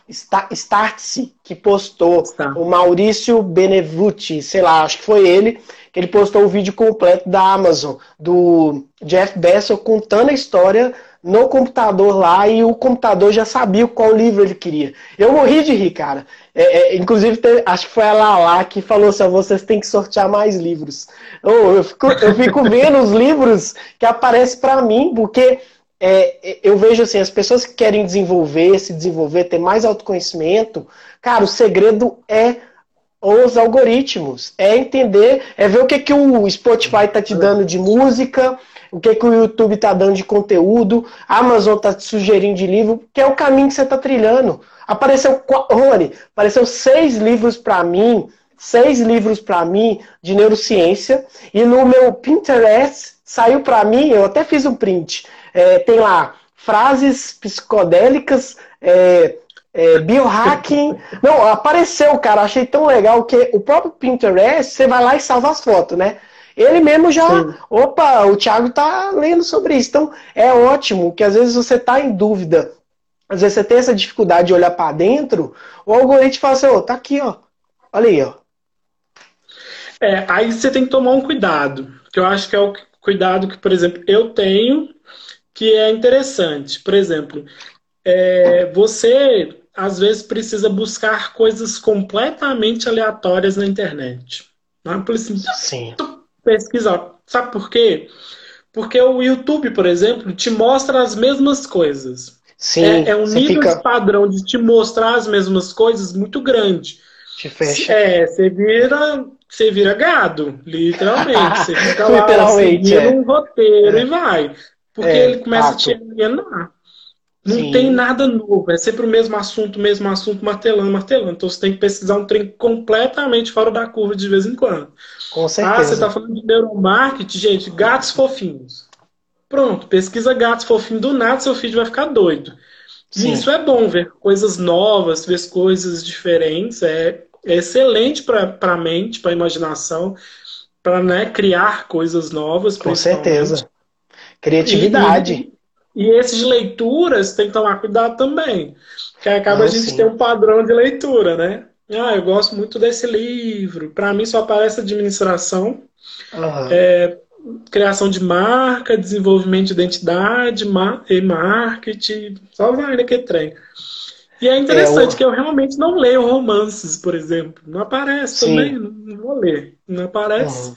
Startse, que postou, Está. o Maurício Benevuti, sei lá, acho que foi ele, que ele postou o vídeo completo da Amazon, do Jeff Bezos contando a história no computador lá e o computador já sabia qual livro ele queria. Eu morri de rir, cara. É, é, inclusive, acho que foi a Lala que falou assim: vocês têm que sortear mais livros. Eu, eu, fico, eu fico vendo os livros que aparecem para mim, porque é, eu vejo assim: as pessoas que querem desenvolver, se desenvolver, ter mais autoconhecimento, cara, o segredo é os algoritmos. É entender, é ver o que, que o Spotify está te dando de música, o que, que o YouTube está dando de conteúdo, a Amazon está te sugerindo de livro, que é o caminho que você está trilhando. Apareceu, Rony, apareceu seis livros para mim, seis livros para mim de neurociência, e no meu Pinterest saiu para mim, eu até fiz um print, é, tem lá frases psicodélicas, é, é, biohacking. Não, apareceu, cara. Achei tão legal que o próprio Pinterest, você vai lá e salva as fotos, né? Ele mesmo já. Sim. Opa, o Thiago tá lendo sobre isso. Então, é ótimo que às vezes você tá em dúvida. Às vezes você tem essa dificuldade de olhar para dentro, o algoritmo fala assim, ó, oh, tá aqui, ó. Olha aí, ó. É, aí você tem que tomar um cuidado. Que eu acho que é o cuidado que, por exemplo, eu tenho, que é interessante. Por exemplo, é, você às vezes precisa buscar coisas completamente aleatórias na internet. Não é? Por assim, Sim pesquisar. Sabe por quê? Porque o YouTube, por exemplo, te mostra as mesmas coisas. Sim, é, é um nível fica... padrão de te mostrar as mesmas coisas muito grande. Te fecha. É, você vira, você vira gado, literalmente. Você fica lá literalmente, é. um roteiro é. e vai. Porque é, ele começa fato. a te alienar. Não Sim. tem nada novo, é sempre o mesmo assunto, mesmo assunto, martelando, martelando. Então você tem que pesquisar um trem completamente fora da curva de vez em quando. Com certeza. Ah, você está falando de neuromarketing, gente, gatos fofinhos. Pronto, pesquisa gatos fofinhos, do nada seu filho vai ficar doido. Sim. E isso é bom, ver coisas novas, ver coisas diferentes, é, é excelente para a mente, para a imaginação, para né, criar coisas novas. Com certeza. Criatividade. E, e esses leituras tem que tomar cuidado também. Porque acaba ah, a gente sim. ter um padrão de leitura, né? Ah, eu gosto muito desse livro. Para mim só aparece administração, uhum. é, criação de marca, desenvolvimento de identidade, e marketing, só vai naquele trem. E é interessante é, que eu realmente não leio romances, por exemplo. Não aparece Sim. também, não vou ler. Não aparece. Uhum.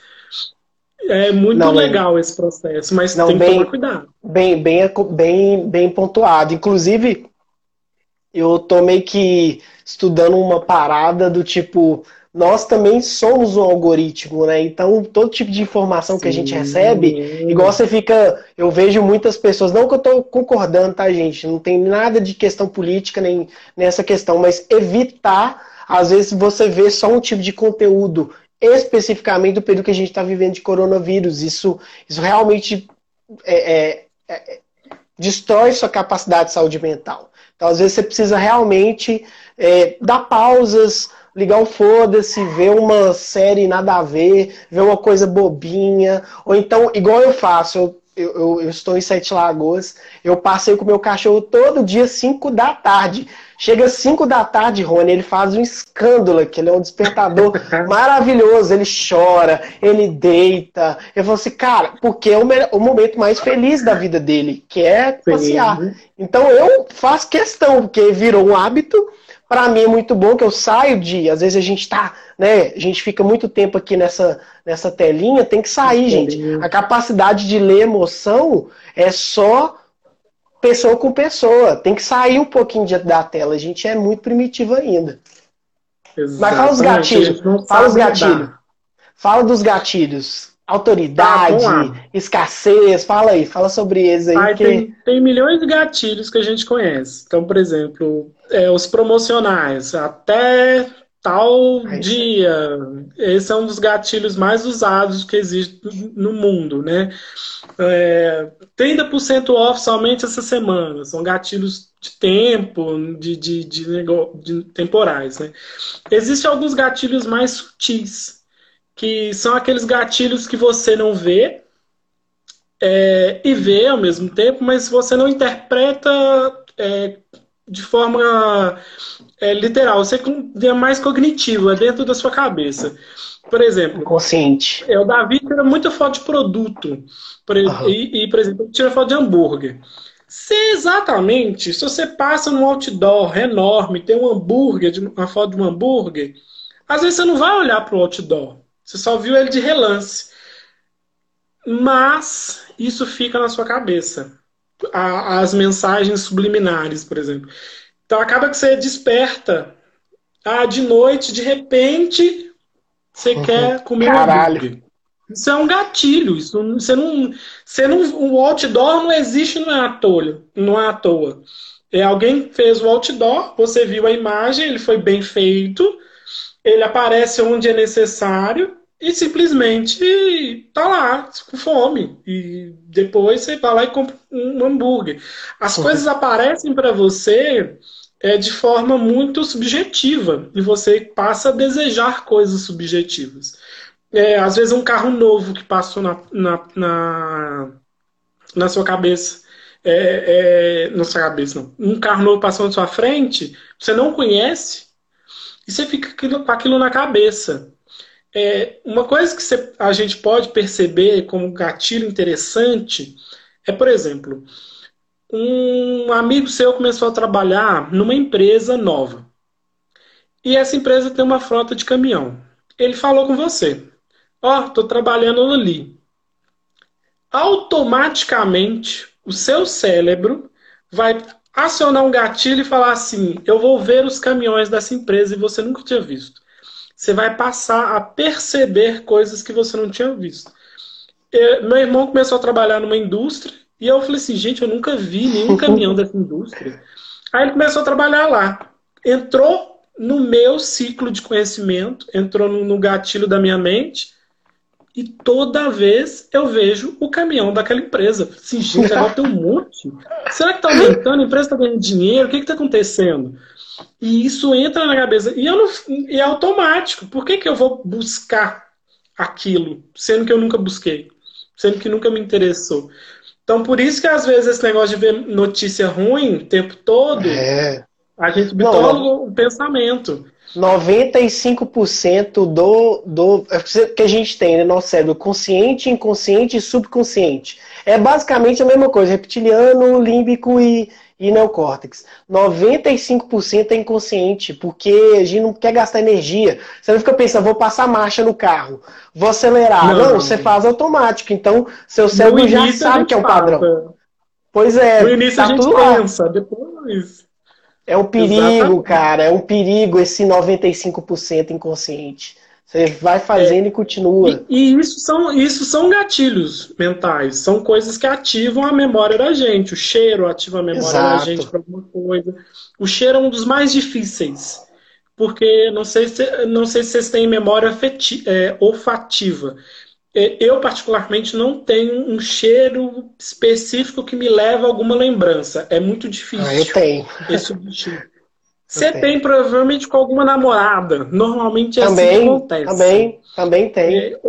É muito não, legal esse processo, mas não, tem bem, que tomar cuidado. Bem, bem, bem, bem pontuado. Inclusive, eu tô meio que estudando uma parada do tipo, nós também somos um algoritmo, né? Então, todo tipo de informação Sim. que a gente recebe, igual você fica. Eu vejo muitas pessoas, não que eu tô concordando, tá, gente? Não tem nada de questão política nem nessa questão, mas evitar, às vezes, você vê só um tipo de conteúdo especificamente do período que a gente está vivendo de coronavírus. Isso, isso realmente é, é, é, destrói sua capacidade de saúde mental. Então, às vezes, você precisa realmente é, dar pausas, ligar o foda-se, ver uma série nada a ver, ver uma coisa bobinha, ou então, igual eu faço, eu eu, eu, eu, estou em Sete Lagoas, eu passei com o meu cachorro todo dia, 5 da tarde. Chega 5 da tarde, Rony, ele faz um escândalo aqui, ele é um despertador maravilhoso, ele chora, ele deita. Eu falo assim, cara, porque é o, o momento mais feliz da vida dele, que é passear. Então eu faço questão, porque virou um hábito, para mim é muito bom que eu saio de, às vezes a gente tá, né, a gente fica muito tempo aqui nessa, nessa telinha, tem que sair, gente. A capacidade de ler emoção é só pessoa com pessoa, tem que sair um pouquinho da tela, a gente é muito primitivo ainda. Exatamente. Mas fala os gatilhos, fala os gatilhos. Fala dos gatilhos autoridade, tá, escassez, fala aí, fala sobre eles aí. Ai, que... tem, tem, milhões de gatilhos que a gente conhece. Então, por exemplo, é, os promocionais, até tal dia. Esse é um dos gatilhos mais usados que existe no mundo, né? É, 30% off somente essa semana. São gatilhos de tempo, de, de, de, de temporais, né? Existem alguns gatilhos mais sutis que são aqueles gatilhos que você não vê é, e vê ao mesmo tempo, mas você não interpreta é, de forma é, literal. Você é mais cognitivo, é dentro da sua cabeça. Por exemplo, consciente. É, o Davi tira muita foto de produto. Por, uhum. e, e, por exemplo, tira foto de hambúrguer. Se exatamente, se você passa num outdoor enorme, tem um hambúrguer, uma foto de um hambúrguer, às vezes você não vai olhar para o outdoor. Você só viu ele de relance. Mas isso fica na sua cabeça. As mensagens subliminares, por exemplo. Então acaba que você desperta Ah, de noite, de repente, você uhum. quer comer Caralho. um hambúrguer. Isso é um gatilho. Isso, você não, você não, o outdoor não existe não é à toa. Não é à toa. É, alguém fez o outdoor, você viu a imagem, ele foi bem feito, ele aparece onde é necessário e simplesmente tá lá com fome. E depois você vai lá e compra um hambúrguer. As uhum. coisas aparecem para você é, de forma muito subjetiva e você passa a desejar coisas subjetivas. É, às vezes um carro novo que passou na, na, na, na sua cabeça. É, é, na sua cabeça, não. Um carro novo passou na sua frente, você não conhece, e você fica com aquilo na cabeça. É, uma coisa que a gente pode perceber como gatilho interessante é, por exemplo, um amigo seu começou a trabalhar numa empresa nova. E essa empresa tem uma frota de caminhão. Ele falou com você: Ó, oh, estou trabalhando ali. Automaticamente, o seu cérebro vai acionar um gatilho e falar assim: eu vou ver os caminhões dessa empresa e você nunca tinha visto. Você vai passar a perceber coisas que você não tinha visto. Eu, meu irmão começou a trabalhar numa indústria e eu falei assim: gente, eu nunca vi nenhum caminhão dessa indústria. Aí ele começou a trabalhar lá. Entrou no meu ciclo de conhecimento, entrou no gatilho da minha mente e toda vez eu vejo o caminhão daquela empresa. Assim, gente, agora tem um monte. Será que está aumentando? A empresa está ganhando dinheiro? O que está acontecendo? E isso entra na cabeça. E, eu não, é automático. Por que, que eu vou buscar aquilo, sendo que eu nunca busquei? Sendo que nunca me interessou. Então, por isso que às vezes esse negócio de ver notícia ruim o tempo todo, é. a gente bitola o pensamento. 95% do, do é que a gente tem no né, nosso cérebro, consciente, inconsciente e subconsciente. É basicamente a mesma coisa, reptiliano, límbico e, e neocórtex. 95% é inconsciente, porque a gente não quer gastar energia. Você não fica pensando, vou passar marcha no carro, vou acelerar. Não, não você faz automático. Então, seu cérebro já sabe que é um padrão. Pois é. No início tá a gente pensa, lá. depois. É um perigo, Exatamente. cara. É um perigo esse 95% inconsciente. Você vai fazendo é. e continua. E, e, isso, são, isso são gatilhos mentais. São coisas que ativam a memória da gente. O cheiro ativa a memória Exato. da gente para alguma coisa. O cheiro é um dos mais difíceis. Porque não sei se, não sei se vocês têm memória afetiva, é, olfativa. É, eu, particularmente, não tenho um cheiro específico que me leva a alguma lembrança. É muito difícil. Ah, eu tenho. Esse Você tem provavelmente com alguma namorada. Normalmente é também, assim que acontece. Também, também tem. É,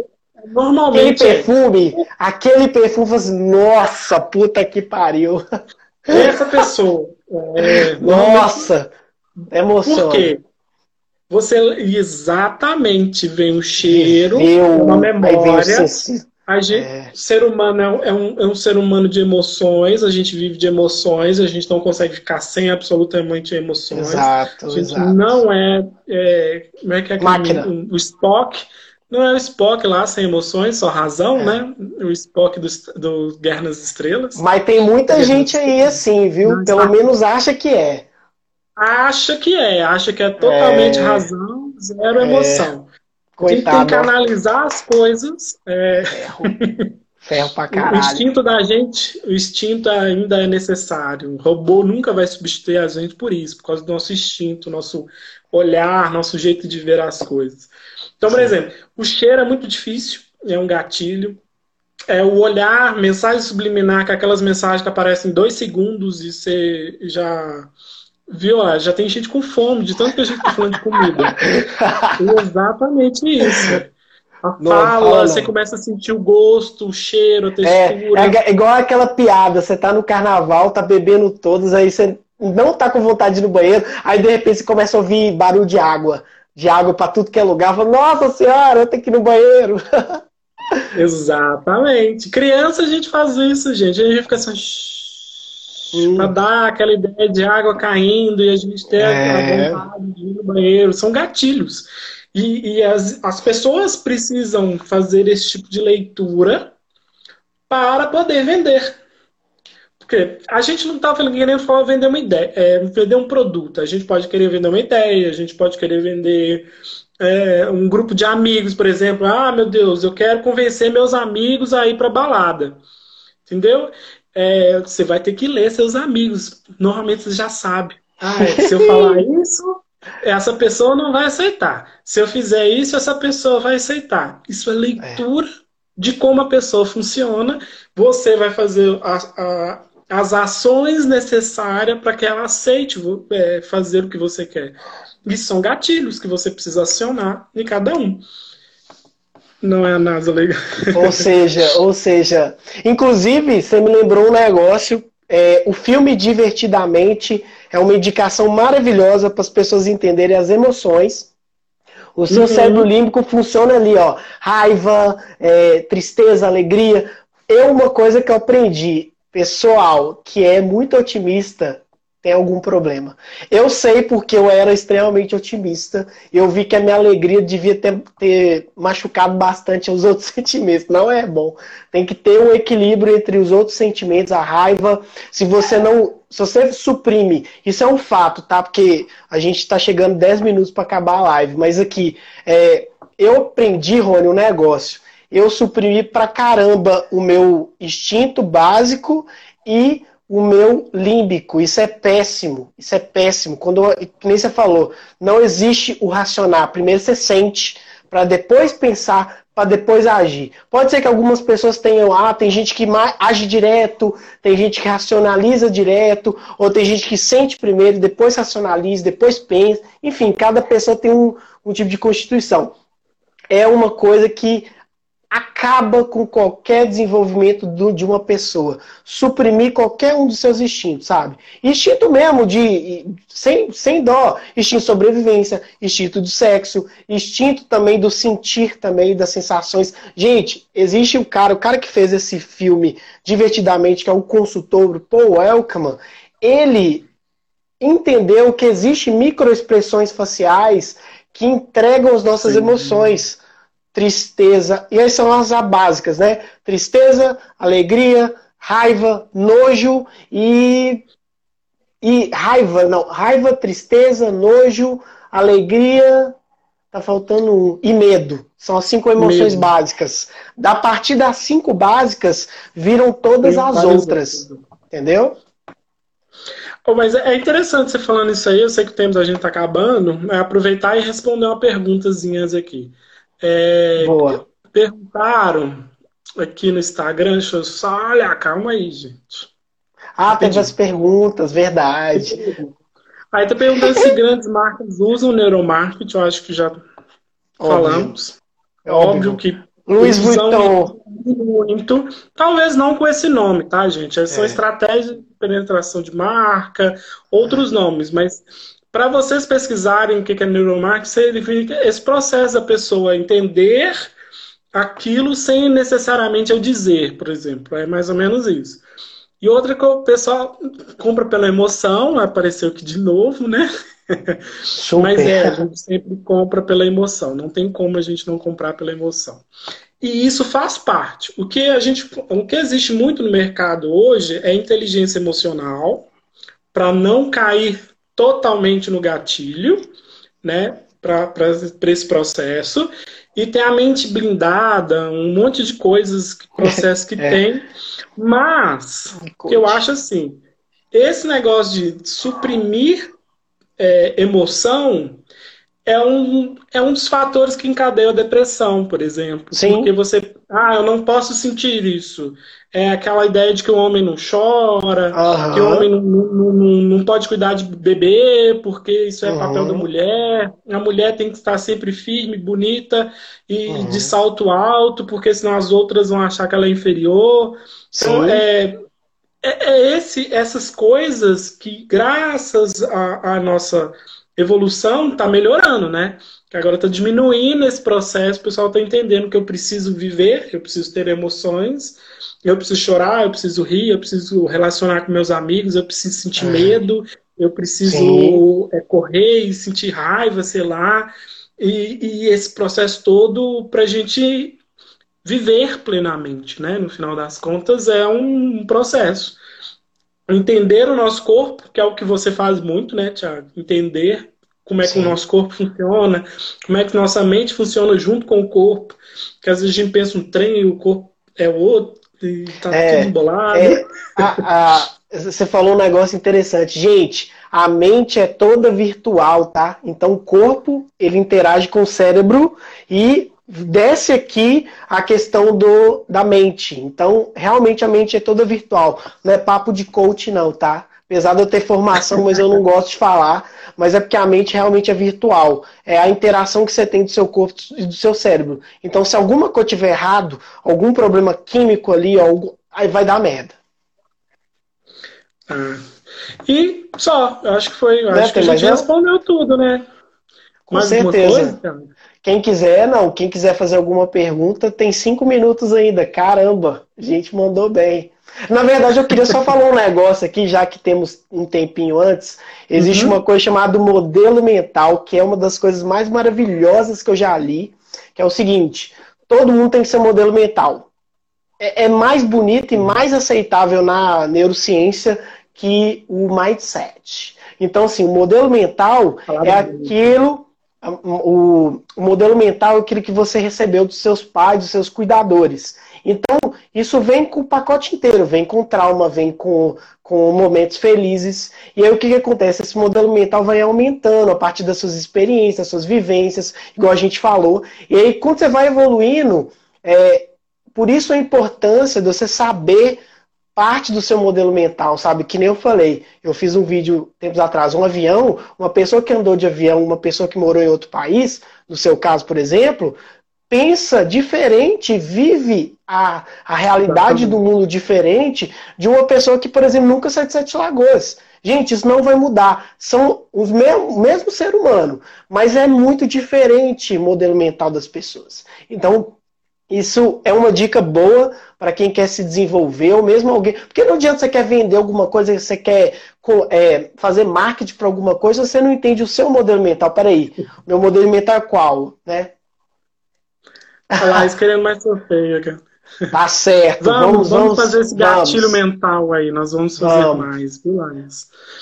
normalmente. Aquele perfume, é... aquele perfume, assim, nossa, puta que pariu. Essa pessoa. É, nossa, emoção. Por quê? Você exatamente vem o cheiro, Viveu, uma memória. A gente, é. ser humano é um, é um ser humano de emoções, a gente vive de emoções, a gente não consegue ficar sem absolutamente emoções. Exato, a gente exato. não é, é. Como é que é Máquina. o Spock? Não é o Spock lá sem emoções, só razão, é. né? O Spock do, do Guerra nas Estrelas. Mas tem muita Guerra gente aí assim, viu? Não, Pelo menos acha que é acha que é, acha que é totalmente é... razão, zero é... emoção. Coitado. Tem que analisar as coisas. É... Ferro. Ferro pra caralho. O instinto da gente, o instinto ainda é necessário. O robô nunca vai substituir a gente por isso, por causa do nosso instinto, nosso olhar, nosso jeito de ver as coisas. Então, por Sim. exemplo, o cheiro é muito difícil, é um gatilho. É o olhar, mensagem subliminar, que é aquelas mensagens que aparecem em dois segundos e você já Viu? Já tem gente com fome, de tanto que a gente tá falando de comida. exatamente isso. A não, fala, fala você começa a sentir o gosto, o cheiro, a é, textura. É, é igual aquela piada, você tá no carnaval, tá bebendo todos, aí você não tá com vontade de ir no banheiro, aí de repente você começa a ouvir barulho de água. De água para tudo que é lugar. Fala, Nossa senhora, eu tenho que ir no banheiro. Exatamente. Criança a gente faz isso, gente. A gente fica assim para dar aquela ideia de água caindo e a gente ter é. a vontade de ir no banheiro. São gatilhos. E, e as, as pessoas precisam fazer esse tipo de leitura para poder vender. Porque Porque a gente não está querendo falar vender uma ideia, é, vender um produto. A gente pode querer vender uma ideia, a gente pode querer vender é, um grupo de amigos, por exemplo. Ah, meu Deus, eu quero convencer meus amigos a ir para balada. Entendeu? É, você vai ter que ler seus amigos. Normalmente você já sabe. Ah, é, se eu falar isso, essa pessoa não vai aceitar. Se eu fizer isso, essa pessoa vai aceitar. Isso é leitura é. de como a pessoa funciona. Você vai fazer a, a, as ações necessárias para que ela aceite é, fazer o que você quer. E são gatilhos que você precisa acionar em cada um. Não é a NASA legal. Ou seja, ou seja, inclusive, você me lembrou um negócio. É, o filme Divertidamente é uma indicação maravilhosa para as pessoas entenderem as emoções. O seu uhum. cérebro límbico funciona ali, ó. Raiva, é, tristeza, alegria. É uma coisa que eu aprendi, pessoal, que é muito otimista, tem algum problema. Eu sei porque eu era extremamente otimista. Eu vi que a minha alegria devia ter, ter, machucado bastante os outros sentimentos. Não é bom. Tem que ter um equilíbrio entre os outros sentimentos, a raiva. Se você não. Se você suprime, isso é um fato, tá? Porque a gente está chegando 10 minutos para acabar a live. Mas aqui, é, eu aprendi, Rony, um negócio. Eu suprimi pra caramba o meu instinto básico e o meu límbico. Isso é péssimo. Isso é péssimo. Quando, nem você falou, não existe o racionar. Primeiro você sente, para depois pensar, para depois agir. Pode ser que algumas pessoas tenham, ah, tem gente que age direto, tem gente que racionaliza direto, ou tem gente que sente primeiro, depois racionaliza, depois pensa. Enfim, cada pessoa tem um, um tipo de constituição. É uma coisa que acaba com qualquer desenvolvimento do, de uma pessoa. Suprimir qualquer um dos seus instintos, sabe? Instinto mesmo, de sem, sem dó. Instinto de sobrevivência, instinto do sexo, instinto também do sentir também, das sensações. Gente, existe o cara, o cara que fez esse filme divertidamente, que é o consultor Paul Elkman, ele entendeu que existe microexpressões faciais que entregam as nossas Sim. emoções tristeza. E aí são as básicas, né? Tristeza, alegria, raiva, nojo e. E raiva, não. Raiva, tristeza, nojo, alegria. Tá faltando um. E medo. São as cinco emoções medo. básicas. Da partir das cinco básicas, viram todas Tem as outras. Entendeu? Oh, mas é interessante você falando isso aí, eu sei que o tempo da gente tá acabando, é aproveitar e responder uma perguntazinhas aqui. É, Boa. Perguntaram aqui no Instagram, deixa eu só olhar, calma aí, gente. Ah, teve as perguntas, verdade. Aí tá perguntando se grandes marcas usam neuromarketing, eu acho que já óbvio. falamos. É óbvio, óbvio que Luiz Vuitton. Muito, talvez não com esse nome, tá, gente? Essa é. estratégia de penetração de marca, outros nomes, mas para vocês pesquisarem o que é neuromarketing, significa esse processo da pessoa entender aquilo sem necessariamente eu dizer, por exemplo. É mais ou menos isso. E outra que o pessoal compra pela emoção, apareceu aqui de novo, né? Super. Mas é, a gente sempre compra pela emoção. Não tem como a gente não comprar pela emoção. E isso faz parte. O que a gente, o que existe muito no mercado hoje é inteligência emocional para não cair totalmente no gatilho, né, para esse processo, e tem a mente blindada, um monte de coisas, processos que é. tem, mas que eu acho assim, esse negócio de suprimir é, emoção é um, é um dos fatores que encadeia a depressão, por exemplo. Sim. Porque você, ah, eu não posso sentir isso é aquela ideia de que o homem não chora, uhum. que o homem não, não, não, não, pode cuidar de bebê, porque isso é uhum. papel da mulher. A mulher tem que estar sempre firme, bonita e uhum. de salto alto, porque senão as outras vão achar que ela é inferior. Então, é, é, é, esse, essas coisas que, graças à nossa evolução, está melhorando, né? Que agora está diminuindo esse processo, o pessoal está entendendo que eu preciso viver, eu preciso ter emoções eu preciso chorar, eu preciso rir, eu preciso relacionar com meus amigos, eu preciso sentir é. medo, eu preciso é, correr e sentir raiva, sei lá. E, e esse processo todo para a gente viver plenamente, né? No final das contas, é um processo. Entender o nosso corpo, que é o que você faz muito, né, Tiago? Entender como é que Sim. o nosso corpo funciona, como é que nossa mente funciona junto com o corpo. Que às vezes a gente pensa um trem e o corpo é o outro, e tá é, tudo embolado. É, a, a, você falou um negócio interessante. Gente, a mente é toda virtual, tá? Então o corpo, ele interage com o cérebro e desce aqui a questão do, da mente. Então, realmente a mente é toda virtual. Não é papo de coach, não, tá? Apesar de eu ter formação, mas eu não gosto de falar. Mas é porque a mente realmente é virtual. É a interação que você tem do seu corpo e do seu cérebro. Então, se alguma coisa tiver errado, algum problema químico ali, aí vai dar merda. Ah. E só, eu acho que foi. Acho que a gente respondeu tudo, né? Com Mais certeza. Quem quiser, não, quem quiser fazer alguma pergunta, tem cinco minutos ainda. Caramba, a gente mandou bem. Na verdade, eu queria só falar um negócio aqui, já que temos um tempinho antes. Existe uhum. uma coisa chamada modelo mental, que é uma das coisas mais maravilhosas que eu já li, que é o seguinte: todo mundo tem que ser modelo mental. É, é mais bonito e mais aceitável na neurociência que o mindset. Então, assim, o modelo mental é aquilo o, o, modelo mental é aquilo que você recebeu dos seus pais, dos seus cuidadores. Então, isso vem com o pacote inteiro, vem com trauma, vem com, com momentos felizes. E aí o que, que acontece? Esse modelo mental vai aumentando a partir das suas experiências, das suas vivências, igual a gente falou. E aí, quando você vai evoluindo, é, por isso a importância de você saber parte do seu modelo mental, sabe? Que nem eu falei, eu fiz um vídeo tempos atrás, um avião, uma pessoa que andou de avião, uma pessoa que morou em outro país, no seu caso, por exemplo, pensa diferente, vive a, a realidade do mundo diferente de uma pessoa que, por exemplo, nunca saiu de Sete Lagoas. Gente, isso não vai mudar. São os mesmos, mesmo ser humano, mas é muito diferente o modelo mental das pessoas. Então, isso é uma dica boa para quem quer se desenvolver, ou mesmo alguém. Porque não adianta você quer vender alguma coisa, você quer é, fazer marketing para alguma coisa, você não entende o seu modelo mental. Peraí, meu modelo mental é qual? Né? Falar isso querendo mais sorteio, cara. Tá certo. Vamos, vamos, vamos fazer esse gatilho vamos. mental aí. Nós vamos fazer vamos. mais, viu,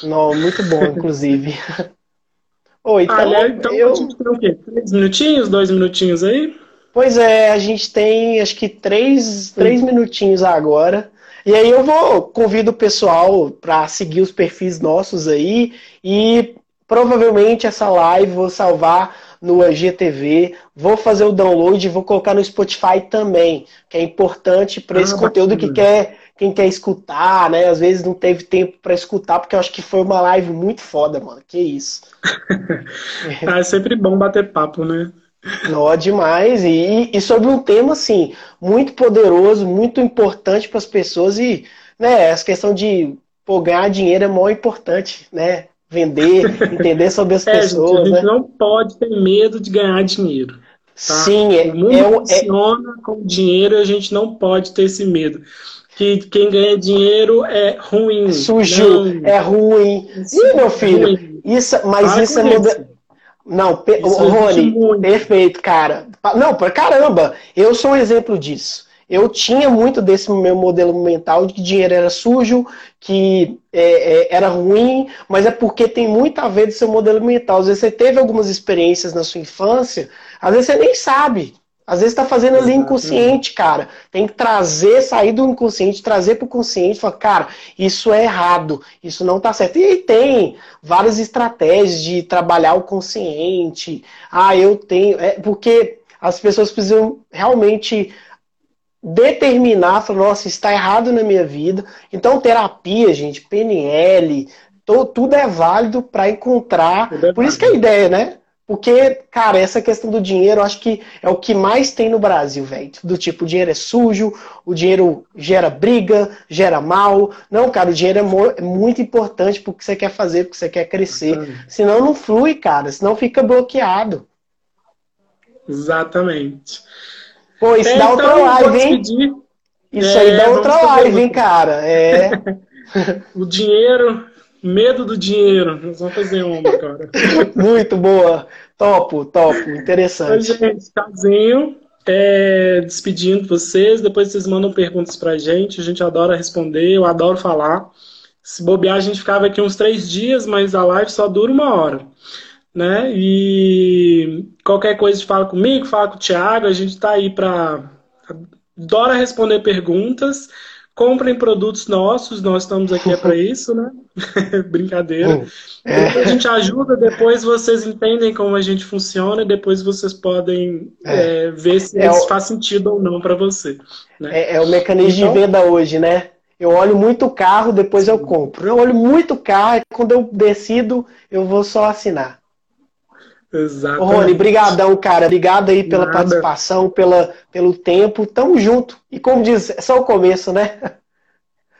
Não, muito bom, inclusive. Oi, então, ah, então eu... a gente tem o quê? Três minutinhos, dois minutinhos aí? Pois é, a gente tem acho que três, três minutinhos agora. E aí eu vou convido o pessoal para seguir os perfis nossos aí e provavelmente essa live vou salvar no IGTV, vou fazer o download e vou colocar no Spotify também, que é importante para ah, esse conteúdo que quer quem quer escutar, né? Às vezes não teve tempo para escutar, porque eu acho que foi uma live muito foda, mano. Que isso. ah, é sempre bom bater papo, né? Ó, demais. E, e sobre um tema, assim, muito poderoso, muito importante para as pessoas e, né, essa questão de pô, ganhar dinheiro é muito importante, né? Vender, entender sobre as é, pessoas. Gente, a gente né? não pode ter medo de ganhar dinheiro. Tá? Sim, é. O mundo é, funciona é... com dinheiro e a gente não pode ter esse medo. Que quem ganha dinheiro é ruim. Sujo, não. é ruim. Ih, meu filho, ruim. isso, mas Para isso é. Não, pe... Rony, perfeito, cara. Não, pra caramba, eu sou um exemplo disso. Eu tinha muito desse meu modelo mental de que dinheiro era sujo, que é, é, era ruim, mas é porque tem muito a ver do seu modelo mental. Às vezes você teve algumas experiências na sua infância, às vezes você nem sabe. Às vezes está fazendo ali inconsciente, cara. Tem que trazer, sair do inconsciente, trazer para o consciente, falar, cara, isso é errado, isso não está certo. E tem várias estratégias de trabalhar o consciente. Ah, eu tenho. É, porque as pessoas precisam realmente determinar, falar, nossa, está errado na minha vida. Então, terapia, gente, PNL, tudo é válido para encontrar. É Por isso que é a ideia, né? Porque, cara, essa questão do dinheiro, eu acho que é o que mais tem no Brasil, velho. Do tipo, o dinheiro é sujo, o dinheiro gera briga, gera mal. Não, cara, o dinheiro é, é muito importante porque você quer fazer, porque você quer crescer. Senão não flui, cara. Senão fica bloqueado. Exatamente. Pô, isso é, dá outra então, live, hein? Isso é, aí dá outra live, hein, cara? É. o dinheiro Medo do dinheiro. Nós vamos fazer uma agora. Muito boa. Topo, topo. Interessante. Então, gente, casinho. É, despedindo vocês. Depois vocês mandam perguntas pra gente. A gente adora responder. Eu adoro falar. Se bobear, a gente ficava aqui uns três dias, mas a live só dura uma hora. Né? E qualquer coisa fala comigo, fala com o Thiago, a gente está aí para. Adora responder perguntas. Comprem produtos nossos, nós estamos aqui é para isso, né? Brincadeira. É. A gente ajuda, depois vocês entendem como a gente funciona depois vocês podem é. É, ver se é isso o... faz sentido ou não para você. Né? É, é, o mecanismo então... de venda hoje, né? Eu olho muito carro, depois eu compro. Eu olho muito carro, e quando eu decido, eu vou só assinar. Exato. Rony, brigadão, cara. Obrigado aí pela Nada. participação, pela, pelo tempo. Tamo junto. E como diz, é só o começo, né?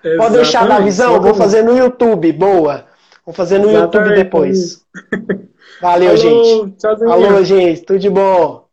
Exatamente. Pode deixar na visão? Vou fazer no YouTube. Boa. Vou fazer no Exatamente. YouTube depois. Valeu, Alô, gente. Tchauzinho. Alô, gente. Tudo de bom.